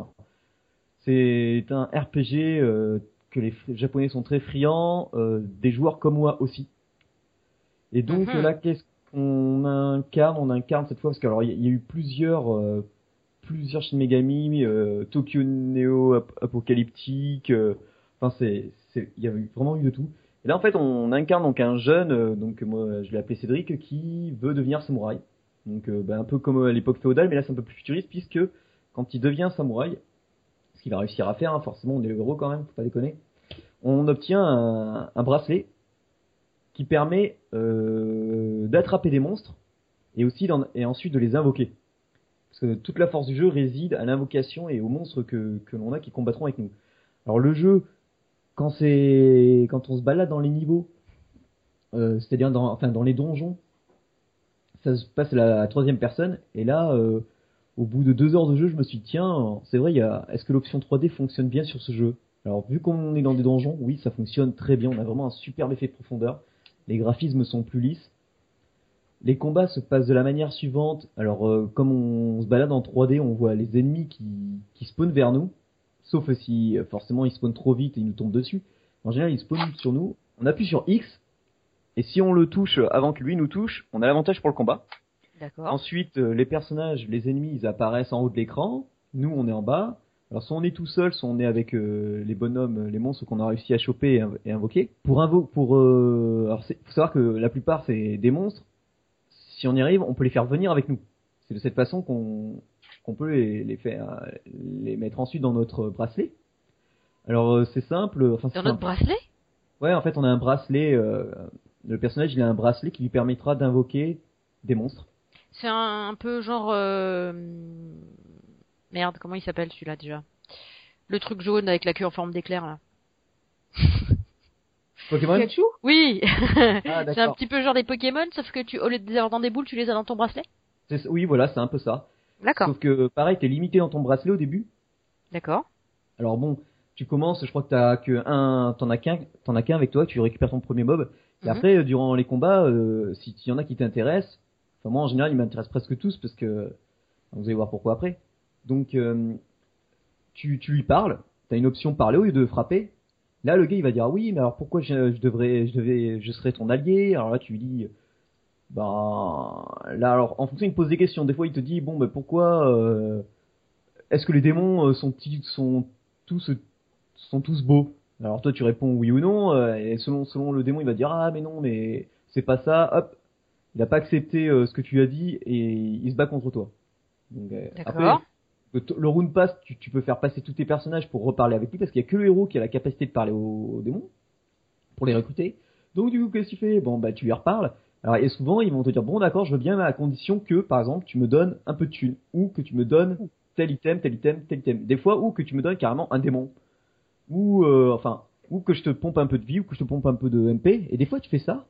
C'est un RPG euh, que les Japonais sont très friands, euh, des joueurs comme moi aussi. Et donc Mhm. là, qu'est-ce qu'on incarne? On incarne cette fois parce qu'il y, y a eu plusieurs, euh, plusieurs Shin Megami, euh, Tokyo Neo ap- apocalyptique. euh, Enfin, c'est, il y a vraiment eu de tout. Et là, en fait, on incarne donc un jeune, euh, donc moi je l'ai appelé Cédric, qui veut devenir samouraï. Donc, ben, un peu comme à l'époque féodale, mais là c'est un peu plus futuriste puisque quand il devient samouraï, ce qu'il va réussir à faire, hein, forcément, on est le héros quand même, faut pas déconner. On obtient un, bracelet qui permet d'attraper des monstres et aussi et ensuite de les invoquer. Parce que toute la force du jeu réside à l'invocation et aux monstres que, que l'on a qui combattront avec nous. Alors le jeu, quand c'est quand on se balade dans les niveaux, euh, c'est-à-dire dans enfin dans les donjons, ça se passe à la troisième personne et là, euh, au bout de deux heures de jeu, je me suis dit tiens, c'est vrai, est-ce que l'option 3D fonctionne bien sur ce jeu? Alors vu qu'on est dans des donjons, oui, ça fonctionne très bien. On a vraiment un superbe effet de profondeur. Les graphismes sont plus lisses. Les combats se passent de la manière suivante. Alors, euh, comme on se balade en 3D, on voit les ennemis qui, qui spawnent vers nous. Sauf si, euh, forcément, ils spawnent trop vite et ils nous tombent dessus. En général, ils spawnent sur nous. On appuie sur X. Et si on le touche avant que lui nous touche, on a l'avantage pour le combat. D'accord. Ensuite, euh, les personnages, les ennemis, ils apparaissent en haut de l'écran. Nous, on est en bas. Alors, soit on est tout seul, soit on est avec euh, les bonhommes, euh, les monstres qu'on a réussi à choper et, inv- et invoquer. Pour invo pour, euh, alors, c'est- faut savoir que la plupart c'est des monstres. Si on y arrive, on peut les faire venir avec nous. C'est de cette façon qu'on qu'on peut les, les faire, euh, les mettre ensuite dans notre bracelet. Alors, euh, c'est simple. Enfin, c'est Dans notre simple. bracelet? Ouais, en fait, on a un bracelet. euh, le personnage, il a un bracelet qui lui permettra d'invoquer des monstres. C'est un, un peu genre... euh, Merde, comment il s'appelle celui-là déjà? Le truc jaune avec la queue en forme d'éclair là. Pokémon Pikachu Oui Ah, C'est un petit peu genre des Pokémon, sauf que tu, au lieu de les avoir dans des boules, tu les as dans ton bracelet C'est- Oui, voilà, c'est un peu ça. D'accord. Sauf que, pareil, t'es limité dans ton bracelet au début. D'accord. Alors bon, tu commences, je crois que t'as que un, t'en as qu'un, t'en as qu'un avec toi, tu récupères ton premier mob. Et Mhm. après, durant les combats, euh, si il y en a qui t'intéressent, enfin moi en général, ils m'intéressent presque tous parce que vous allez voir pourquoi après. Donc, euh, tu, tu lui parles, t'as une option parler au lieu de frapper. Là, le gars, il va dire, ah oui, mais alors pourquoi je, devrais, je devais, je serais ton allié? Alors là, tu lui dis, ben, là, alors, en fonction, il pose des questions. Des fois, il te dit, bon, ben pourquoi, euh, est-ce que les démons euh, sont, sont tous, sont tous beaux? Alors toi, tu réponds oui ou non, euh, et selon, selon le démon, il va dire, ah, mais non, mais c'est pas ça. Hop, il a pas accepté ce que tu as dit et il se bat contre toi. Donc, euh, après. Le, round pass, tu, peux faire passer tous tes personnages pour reparler avec lui parce qu'il y a que le héros qui a la capacité de parler aux, aux démons pour les recruter. Donc du coup, qu'est-ce que tu fais Bon, bah tu lui reparles. Alors et souvent ils vont te dire bon d'accord, je veux bien mais à condition que par exemple tu me donnes un peu de thunes ou que tu me donnes tel item, tel item, tel item. Des fois ou que tu me donnes carrément un démon ou euh, enfin ou que je te pompe un peu de vie ou que je te pompe un peu de MP. Et des fois tu fais ça.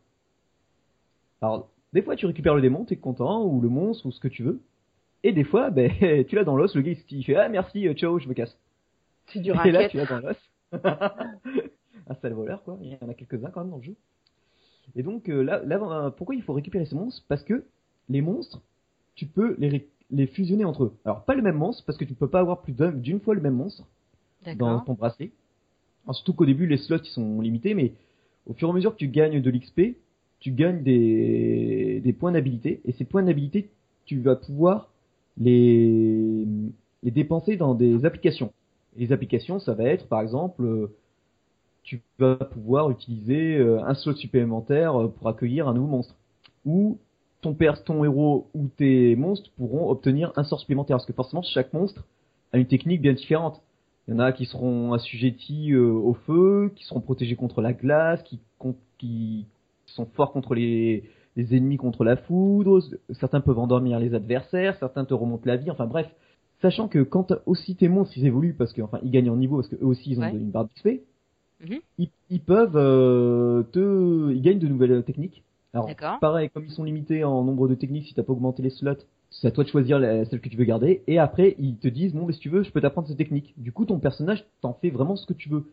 Alors des fois tu récupères le démon, t'es content ou le monstre ou ce que tu veux. Et des fois ben tu l'as dans l'os, le gars il fait ah merci, euh, ciao, je me casse. C'est du Et là, racket. tu l'as dans l'os. un sale voleur, quoi. Il y en a quelques-uns quand même dans le jeu. Et donc, euh, là, là, euh, pourquoi il faut récupérer ces monstres? Parce que les monstres, tu peux les, les fusionner entre eux. Alors, pas le même monstre, parce que tu ne peux pas avoir plus d'un- d'une fois le même monstre dans ton bracelet. Alors, surtout qu'au début, les slots, ils sont limités, mais au fur et à mesure que tu gagnes de l'XP, tu gagnes des, des points d'habilité. Et ces points d'habilité, tu vas pouvoir les, dépenser dans des applications. Les applications, ça va être, par exemple, euh, tu vas pouvoir utiliser euh, un slot supplémentaire euh, pour accueillir un nouveau monstre. Ou ton père, ton héros ou tes monstres pourront obtenir un sort supplémentaire. Parce que forcément, chaque monstre a une technique bien différente. Il y en a qui seront assujettis au feu, qui seront protégés contre la glace, qui, qui sont forts contre les, les ennemis contre la foudre. Certains peuvent endormir les adversaires, certains te remontent la vie. Enfin bref, sachant que quand aussi tes monstres ils évoluent parce que enfin ils gagnent en niveau parce que eux aussi ils ont Ouais. une barre d'XP, Mhm. ils, ils peuvent euh, te, ils gagnent de nouvelles techniques. Alors pareil, comme ils sont limités en nombre de techniques, si t'as pas augmenté les slots, c'est à toi de choisir la- celle que tu veux garder. Et après, ils te disent, bon, mais si tu veux, je peux t'apprendre ces techniques. Du coup, ton personnage, t'en fais vraiment ce que tu veux.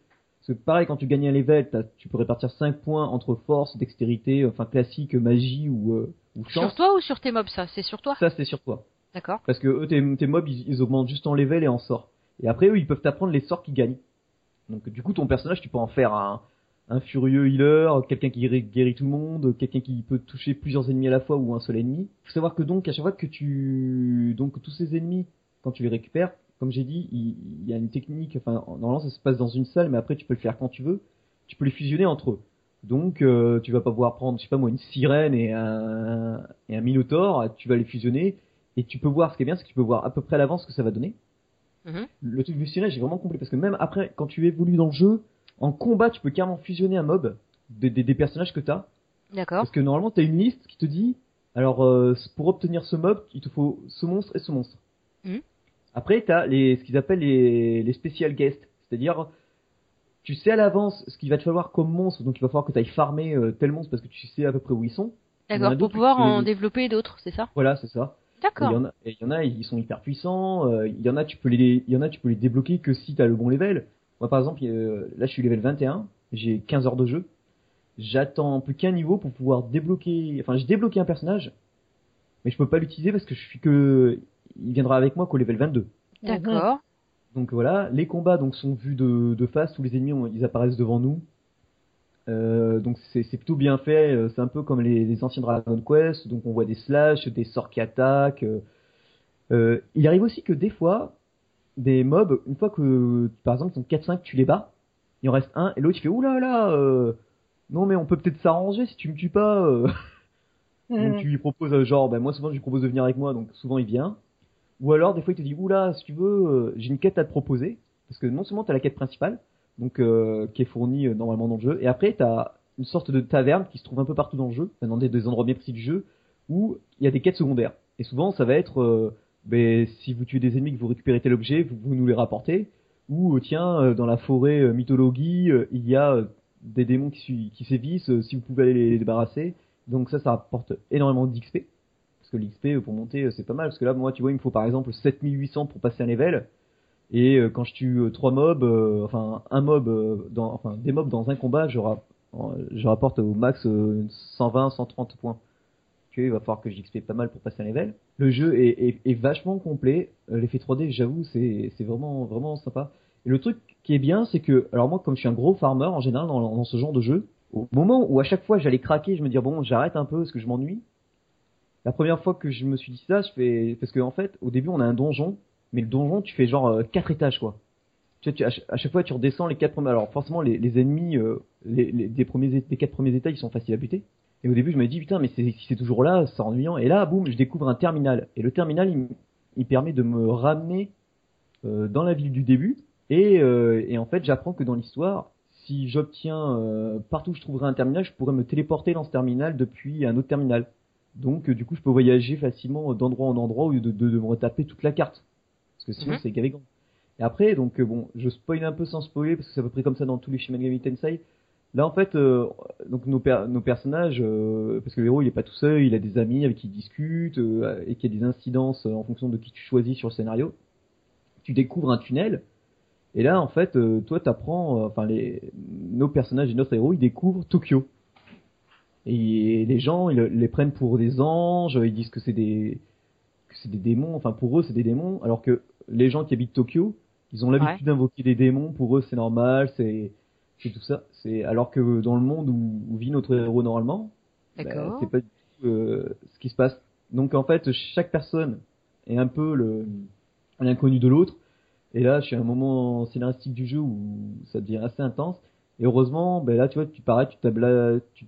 Parce que pareil, quand tu gagnes un level, tu peux répartir 5 points entre force, dextérité, enfin classique, magie ou, euh, ou Sur chance. toi ou sur tes mobs, ça C'est sur toi? Ça, c'est sur toi. D'accord. Parce que eux, tes, tes mobs, ils, ils augmentent juste en level et en sort. Et après, eux, ils peuvent t'apprendre les sorts qu'ils gagnent. Donc, du coup, ton personnage, tu peux en faire un, un furieux healer, quelqu'un qui guérit, guérit tout le monde, quelqu'un qui peut toucher plusieurs ennemis à la fois ou un seul ennemi. Faut savoir que donc, à chaque fois que tu, donc, tous ces ennemis, quand tu les récupères, comme j'ai dit, il, il y a une technique, enfin, normalement, ça se passe dans une salle, mais après, tu peux le faire quand tu veux. Tu peux les fusionner entre eux. Donc, euh, tu vas pas pouvoir prendre, je sais pas moi, une sirène et un, et un minotaure, tu vas les fusionner, et tu peux voir, ce qui est bien, c'est que tu peux voir à peu près à l'avance ce que ça va donner. Mhm. Le truc du fusionnage est vraiment complet, parce que même après, quand tu évolues dans le jeu, en combat, tu peux carrément fusionner un mob des, des, des personnages que t'as. D'accord. Parce que normalement, t'as une liste qui te dit, alors, euh, pour obtenir ce mob, il te faut ce monstre et ce monstre. Mhm. Après, t'as les, ce qu'ils appellent les, les special guests. C'est-à-dire, tu sais à l'avance ce qu'il va te falloir comme monstre, donc il va falloir que tu ailles farmer euh, tel monstre parce que tu sais à peu près où ils sont. D'accord. Pour pouvoir en développer d'autres, c'est ça? Voilà, c'est ça. D'accord. il y en a, ils sont hyper puissants. euh, Il y en a, tu peux les, il y en a, tu peux les débloquer que si t'as le bon level. Moi, par exemple, euh, là, je suis level 21. J'ai 15 heures de jeu. J'attends plus qu'un niveau pour pouvoir débloquer. Enfin, j'ai débloqué un personnage, mais je peux pas l'utiliser parce que je suis que, il viendra avec moi qu'au level 22. D'accord. Donc voilà, les combats donc sont vus de, de face, tous les ennemis ils apparaissent devant nous. Euh, donc c'est plutôt bien fait, euh, c'est un peu comme les, les anciens Dragon Quest, donc on voit des slash, des sorts qui attaquent. euh. Il arrive aussi que des fois, des mobs, une fois que par exemple ils sont 4-5, tu les bats, il en reste un et l'autre il fait oulala, là là, euh, non mais on peut peut-être s'arranger si tu me tues pas. Donc tu lui proposes genre, ben moi souvent je lui propose de venir avec moi, donc souvent il vient. Ou alors des fois il te dit, oula, si tu veux, euh, j'ai une quête à te proposer, parce que non seulement t'as la quête principale, donc euh, qui est fournie euh, normalement dans le jeu, et après t'as une sorte de taverne qui se trouve un peu partout dans le jeu, dans des, endroits bien précis du jeu, où il y a des quêtes secondaires. Et souvent ça va être, euh, ben, si vous tuez des ennemis que vous récupérez tel objet, vous, nous les rapportez, ou euh, tiens, dans la forêt mythologie, il y a des démons qui, sévissent, si vous pouvez aller les, les débarrasser. Donc ça, ça rapporte énormément d'XP. Que l'XP euh, pour monter, euh, c'est pas mal. Parce que là, moi, tu vois, il me faut par exemple 7800 pour passer un level. Et euh, quand je tue euh, mobs, enfin un mob, dans, enfin des mobs dans un combat, je, je rapporte au max euh, 120, 130 points. Tu vois, il va falloir que j'XP pas mal pour passer un level. Le jeu est, est, vachement complet. L'effet 3D, j'avoue, c'est vraiment vraiment sympa. Et le truc qui est bien, c'est que, alors moi, comme je suis un gros farmer en général dans, ce genre de jeu, au moment où à chaque fois j'allais craquer, je me dire bon, j'arrête un peu parce que je m'ennuie. La première fois que je me suis dit ça, je fais parce que en fait, au début, on a un donjon, mais le donjon, tu fais genre euh, quatre étages quoi. Tu tu, à, ch- à chaque fois, tu redescends les quatre premiers. Alors forcément, les, les ennemis, euh, les, les, des premiers, des quatre premiers étages, ils sont faciles à buter. Et au début, je me dis putain, mais c'est, si c'est toujours là, c'est ennuyant. Et là, boum, je découvre un terminal. Et le terminal, il, il permet de me ramener euh, dans la ville du début. Et, euh, et en fait, j'apprends que dans l'histoire, si j'obtiens euh, partout où je trouverai un terminal, je pourrais me téléporter dans ce terminal depuis un autre terminal. Donc, euh, du coup, je peux voyager facilement d'endroit en endroit au lieu de, de, de me retaper toute la carte. Parce que sinon, Mhm. c'est gavégant. Et après, donc, euh, bon, je spoil un peu sans spoiler, parce que c'est à peu près comme ça dans tous les Shin Megami Tensei. Là, en fait, euh, donc nos, per- nos personnages, euh, parce que le héros, il est pas tout seul, il a des amis avec qui il discute, euh, et qu'il y a des incidences euh, en fonction de qui tu choisis sur le scénario. Tu découvres un tunnel, et là, en fait, euh, toi, t'apprends, enfin, les, nos personnages et notre héros, ils découvrent Tokyo. Et les gens, ils le- les prennent pour des anges, ils disent que c'est des, que c'est des démons, enfin, pour eux, c'est des démons, alors que les gens qui habitent Tokyo, ils ont l'habitude d'invoquer des démons, pour eux, c'est normal, c'est, tout ça. C'est, alors que dans le monde où, où vit notre héros normalement, bah, c'est pas du tout euh, ce qui se passe. Donc en fait, chaque personne est un peu le l'inconnu de l'autre. Et là, je suis à un moment scénaristique du jeu où ça devient assez intense. Et heureusement, ben là, tu vois, tu parais, tu, t'abla- tu,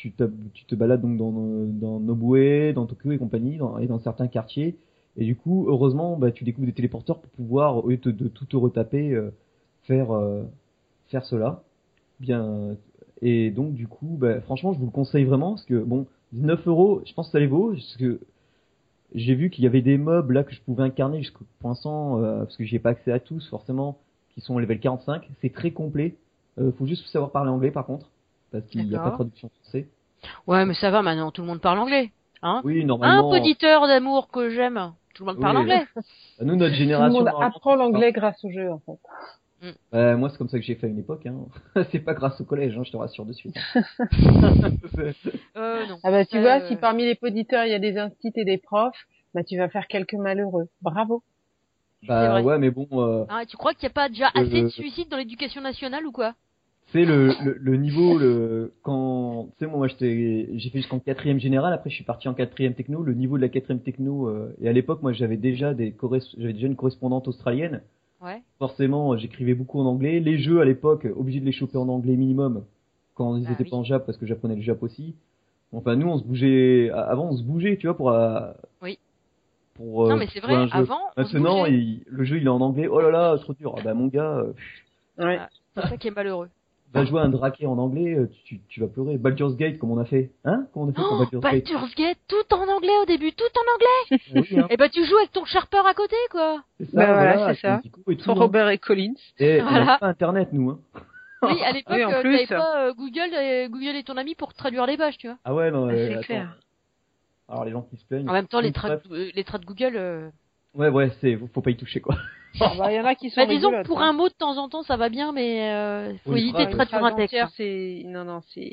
tu, te balades donc dans, dans Nobue, dans Tokyo et compagnie, et dans certains quartiers. Et du coup, heureusement, bah, tu découvres des téléporteurs pour pouvoir, au lieu de, tout retaper, euh, faire, euh, faire cela. Bien. Et donc, du coup, bah, franchement, je vous le conseille vraiment parce que, bon, 19 euros, je pense que ça les vaut. Parce que j'ai vu qu'il y avait des mobs là que je pouvais incarner jusqu'au pour l'instant, euh, parce que j'ai pas accès à tous forcément, qui sont au level 45. C'est très complet. Euh, faut juste savoir parler anglais par contre, parce qu'il n'y a pas de traduction français. Ouais, mais ça va maintenant, tout le monde parle anglais. Hein? Oui, Un normalement. auditeur d'amour que j'aime. Tout le monde parle Oui. anglais. Nous, notre Tout le génération. monde apprend l'anglais grâce au jeu, en fait. Euh, moi, c'est comme ça que j'ai fait à une époque. Hein. c'est pas grâce au collège, hein, je te rassure de suite. Euh, non. Ah bah tu Euh, vois, si parmi les auditeurs il y a des instituts et des profs, bah tu vas faire quelques malheureux. Bravo. Bah ouais, mais bon, euh, Hein, tu crois qu'il n'y a pas déjà Euh, assez de suicides dans l'éducation nationale ou quoi? C'est le, le, le niveau, le quand, tu sais, moi, j'étais, j'ai fait jusqu'en quatrième général. Après, je suis parti en quatrième techno. Le niveau de la quatrième techno, euh, et à l'époque, moi, j'avais déjà des j'avais déjà une correspondante australienne. Ouais. Forcément, j'écrivais beaucoup en anglais. Les jeux à l'époque, obligé de les choper en anglais minimum quand ils Ah étaient oui. pas en Jap parce que j'apprenais le Jap aussi. Enfin, nous, on se bougeait. Avant, on se bougeait, tu vois, pour. euh, Oui. Pour. non, euh, mais c'est vrai, un jeu. avant, on se Maintenant, il- le jeu, il est en anglais. Oh là là, trop dur. Ah bah mon gars, euh, Ouais. Ah. c'est ça qui est malheureux. Va jouer à un draquet en anglais, euh, tu, tu, vas pleurer. Baldur's Gate, comme on a fait. Hein Comment on a fait pour Oh, Baldur's Gate Baldur's Gate, tout en anglais au début, tout en anglais. Oui, hein, Et bah tu joues avec ton Sharper à côté, quoi. c'est ça, Bah voilà, voilà, c'est ça. Tico et tout, Son hein. Robert et Collins. Et on Voilà. n'a pas internet, nous. Hein. Oui, à l'époque, Oui, euh, t'avais pas euh, Google, euh, Google est ton ami pour traduire les pages, tu vois. Ah ouais, non, Ah, euh, c'est clair. Alors les gens qui se plaignent. En même temps, les euh, les trades Google. euh, Ouais, ouais, c'est, faut pas y toucher, quoi. Ah bah il y en a qui sont Bah, disons que pour hein. un mot de temps en temps, ça va bien, mais euh, faut Oui, éviter de traduire un texte. entière, hein. c'est non non, c'est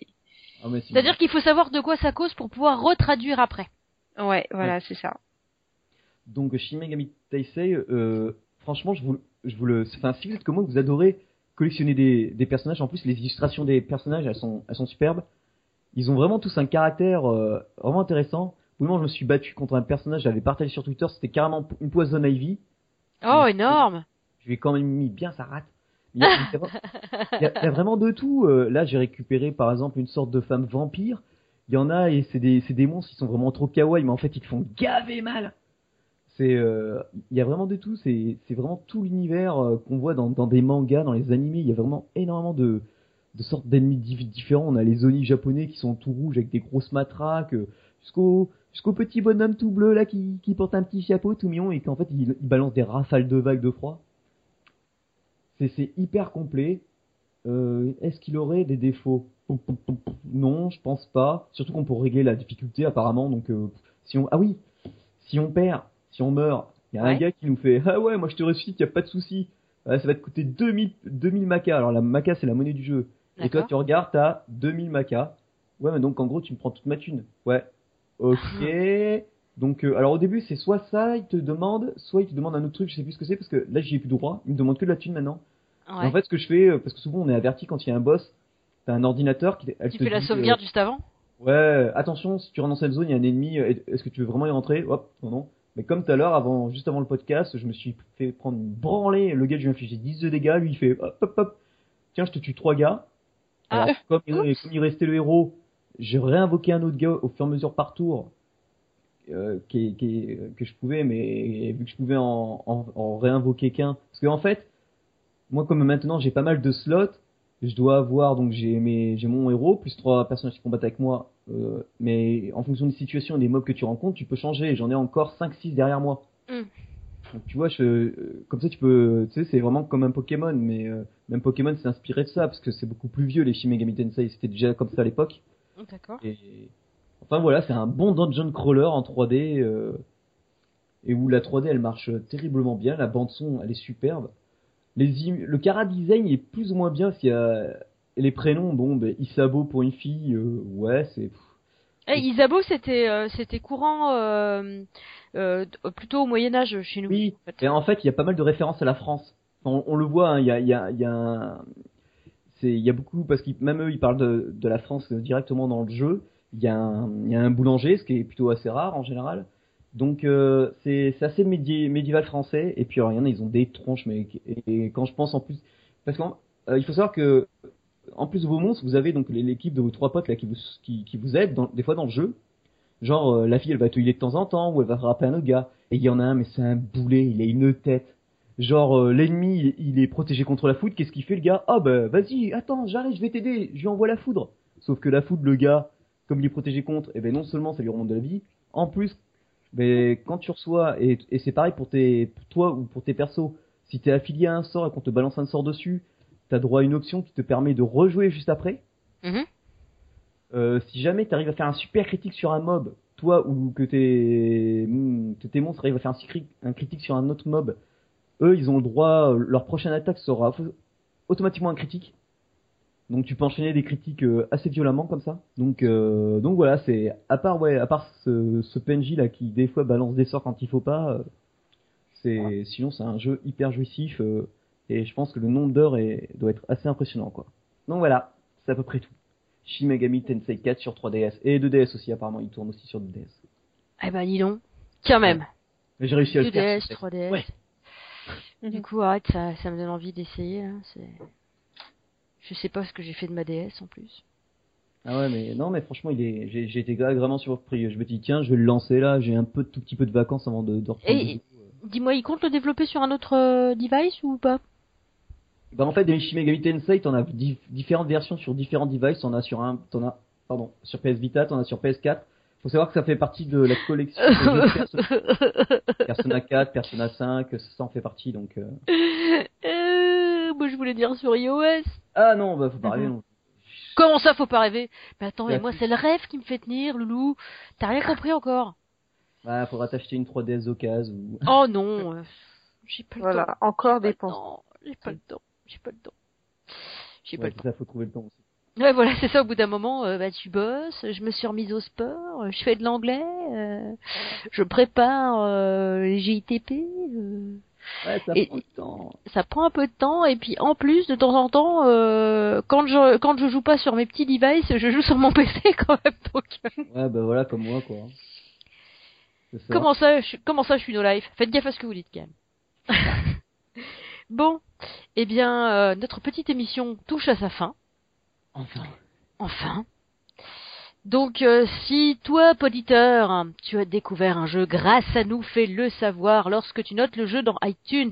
Ah, c'est- C'est-à-dire qu'il faut savoir de quoi ça cause pour pouvoir retraduire après. ouais, voilà, c'est ça. Donc Shin Megami Tensei, euh, franchement, je vous, je vous le, enfin, si vous êtes comme moi, vous adorez collectionner des, des personnages. En plus, les illustrations des personnages, elles sont, elles sont superbes. Ils ont vraiment tous un caractère euh, vraiment intéressant. Au moment où je me suis battu contre un personnage, j'avais partagé sur Twitter, c'était carrément une poison Ivy. Oh, énorme Je lui ai quand même mis bien sa rate. Il y a, il y a vra- il y a- il y a vraiment de tout. Euh, là, j'ai récupéré par exemple une sorte de femme vampire. Il y en a et c'est des, des monstres qui sont vraiment trop kawaii, mais en fait ils te font gaver mal. C'est, euh, il y a vraiment de tout. C'est, vraiment tout l'univers euh, qu'on voit dans, dans des mangas, dans les animés. Il y a vraiment énormément de, de sortes d'ennemis dif- différents. On a les Oni japonais qui sont tout rouges avec des grosses matraques, jusqu'au jusqu'au petit bonhomme tout bleu là qui, qui porte un petit chapeau tout mignon et qu'en fait il, il balance des rafales de vagues de froid. C'est, c'est hyper complet. Euh, est-ce qu'il aurait des défauts? Non, je pense pas. Surtout qu'on peut régler la difficulté apparemment. Donc euh, si on ah oui, si on perd, si on meurt, il y a un gars qui nous fait ah ouais, moi je te ressuscite, y a pas de souci. Ouais, ça va te coûter 2000 2000 macas. Alors la maca c'est la monnaie du jeu. Et toi tu regardes, t'as 2000 macas. Ouais, mais donc en gros tu me prends toute ma thune. Ouais. Ok. Donc euh, alors au début c'est soit ça, il te demande, soit il te demande un autre truc, je sais plus ce que c'est parce que là j'y ai plus droit. Il me demande que de la thune maintenant. Et Ouais. En fait, ce que je fais, euh, parce que souvent on est averti quand il y a un boss, t'as un ordinateur qui elle tu te fais la dit, sauvegarde juste avant? Euh, ouais, attention, si tu rentres dans cette zone, il y a un ennemi. euh, Est-ce que tu veux vraiment y rentrer? Hop, non, non. Mais comme tout à l'heure, avant, juste avant le podcast, je me suis fait prendre une branlée. Le gars, je lui ai infligé 10 de dégâts. Lui, il fait hop, hop, hop. Tiens, je te tue trois gars. Ah. Alors, comme, il, comme il restait le héros, j'ai réinvoqué un autre gars au fur et à mesure par tour. Euh, qui, qui, que je pouvais, mais vu que je pouvais en, en, en réinvoquer qu'un. Parce qu'en fait, moi, comme maintenant j'ai pas mal de slots, je dois avoir donc j'ai mes j'ai mon héros plus trois personnages qui combattent avec moi euh, mais en fonction des situations et des mobs que tu rencontres tu peux changer j'en ai encore 5 6 derrière moi Mm. donc tu vois je euh, comme ça tu peux tu sais c'est vraiment comme un Pokémon mais euh, même Pokémon s'est inspiré de ça parce que c'est beaucoup plus vieux les Shin Megami Tensei c'était déjà comme ça à l'époque D'accord. et enfin voilà c'est un bon dungeon crawler en 3D euh, et où la 3D elle marche terriblement bien la bande son elle est superbe les im- le cara design est plus ou moins bien s'il y a les prénoms bon ben Isabo pour une fille euh, ouais c'est Eh, Isabeau, c'était euh, c'était courant euh, euh, plutôt au Moyen Âge chez nous. oui en fait. et en fait il y a pas mal de références à la France Enfin, on, on le voit hein, il y a y a il y a un- il y a beaucoup parce qu'ils même eux ils parlent de, la France directement dans le jeu. Il y a un un boulanger ce qui est plutôt assez rare en général. Donc euh, c'est assez médi- médiéval français. Et puis alors, il y en a ils ont des tronches mais et, quand je pense en plus parce qu'il faut savoir que en plus de vos monstres vous avez donc l'équipe de vos trois potes là qui vous qui, qui vous aident dans, des fois dans le jeu. Genre euh, la fille elle va te de temps en temps ou elle va frapper un autre gars. Et il y en a un mais c'est un boulet il a une tête Genre euh, l'ennemi il, est protégé contre la foudre, qu'est-ce qu'il fait le gars? Ah bah vas-y, attends, j'arrive, je vais t'aider, je lui envoie la foudre. Sauf que la foudre, le gars, comme il est protégé contre, et ben non seulement ça lui remonte de la vie, en plus, ben quand tu reçois et, et c'est pareil pour tes pour toi ou pour tes persos, si t'es affilié à un sort et qu'on te balance un sort dessus, t'as droit à une option qui te permet de rejouer juste après. Mhm. Euh, si jamais t'arrives à faire un super critique sur un mob, toi ou que tes, que tes monstres arrivent à faire un critique sur un autre mob, eux ils ont le droit, euh, leur prochaine attaque sera automatiquement un critique. Donc tu peux enchaîner des critiques euh, assez violemment comme ça. Donc euh, donc voilà, c'est à part ouais, à part ce, ce PNJ là qui des fois balance des sorts quand il faut pas, euh, c'est sinon c'est un jeu hyper jouissif euh, et je pense que le nombre d'heures est doit être assez impressionnant quoi. Donc voilà, c'est à peu près tout. Shin Megami Tensei 4 sur 3DS et 2DS aussi apparemment, il tourne aussi sur 2DS. Eh ben dis donc, quand même. J'ai réussi à le 2DS, faire. 3DS. Ouais. Du coup, arrête, ça, ça me donne envie d'essayer. Hein. Je sais pas ce que j'ai fait de ma DS en plus. Ah ouais mais non mais franchement il est j'ai j'ai été vraiment surpris. Je me dis tiens je vais le lancer là, j'ai un peu tout petit peu de vacances avant de, de reprendre. Et dis-moi, il compte le développer sur un autre euh, device ou pas? Bah en fait des Shin Megami Tensei t'en as dif- différentes versions sur différents devices, t'en as sur un t'en as pardon sur PS Vita, t'en as sur PS4. Faut savoir que ça fait partie de la collection de jeux Persona, Persona 4, Persona 5, ça en fait partie donc. euh. Euh, Moi, je voulais dire sur iOS. Ah non bah faut pas rêver non. Comment ça, faut pas rêver? Mais attends, mais moi, c'est le rêve qui me fait tenir, loulou. T'as rien compris encore? Bah faudra t'acheter une 3DS d'occasion ou. Oh non, euh, j'ai pas le temps. Voilà, encore dépense. temps. J'ai pas le temps. J'ai pas le temps. J'ai pas Ouais, le temps. ça faut trouver le temps aussi. Ouais, voilà, c'est ça. Au bout d'un moment, euh, bah, tu bosses. Je me suis remise au sport. Je fais de l'anglais. euh, je prépare euh, les GITP. euh, Ouais ça Et- prend temps. ça prend un peu de temps. Et puis, en plus, de temps en temps, euh, quand je quand je joue pas sur mes petits devices, je joue sur mon PC quand même. Donc, euh, Ouais bah voilà comme moi quoi. Ça. comment ça, je, comment ça, je suis no life? Faites gaffe à ce que vous dites quand même. bon, eh bien, euh, notre petite émission touche à sa fin. Enfin. Enfin. Donc, euh, si toi, poditeur, tu as découvert un jeu grâce à nous, fais-le savoir lorsque tu notes le jeu dans iTunes.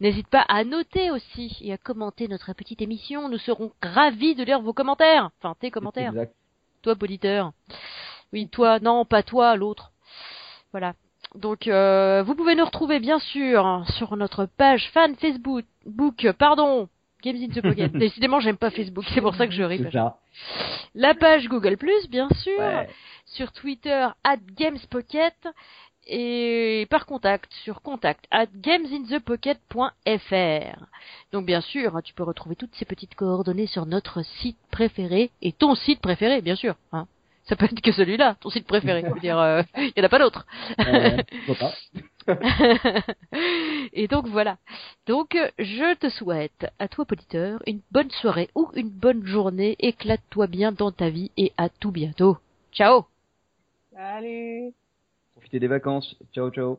N'hésite pas à noter aussi et à commenter notre petite émission. Nous serons ravis de lire vos commentaires. Enfin, tes commentaires. Exact. Toi, poditeur. Oui, toi, non, pas toi, l'autre. Voilà. Donc, euh, vous pouvez nous retrouver, bien sûr, sur notre page fan Facebook, book, pardon, Games in the Pocket. Décidément, j'aime pas Facebook, c'est pour ça que je ris. La page Google+, bien sûr, Ouais. sur Twitter, at GamesPocket, et par contact, sur contact, at gamesinthepocket.fr. Donc bien sûr, hein, tu peux retrouver toutes ces petites coordonnées sur notre site préféré, et ton site préféré, bien sûr. Hein. Ça peut être que celui-là, ton site préféré. Euh, il y en a pas d'autre. Euh. et donc voilà. Donc euh, je te souhaite à toi auditeur une bonne soirée ou une bonne journée. Éclate-toi bien dans ta vie et à tout bientôt. Ciao Salut Profitez des vacances. Ciao, ciao.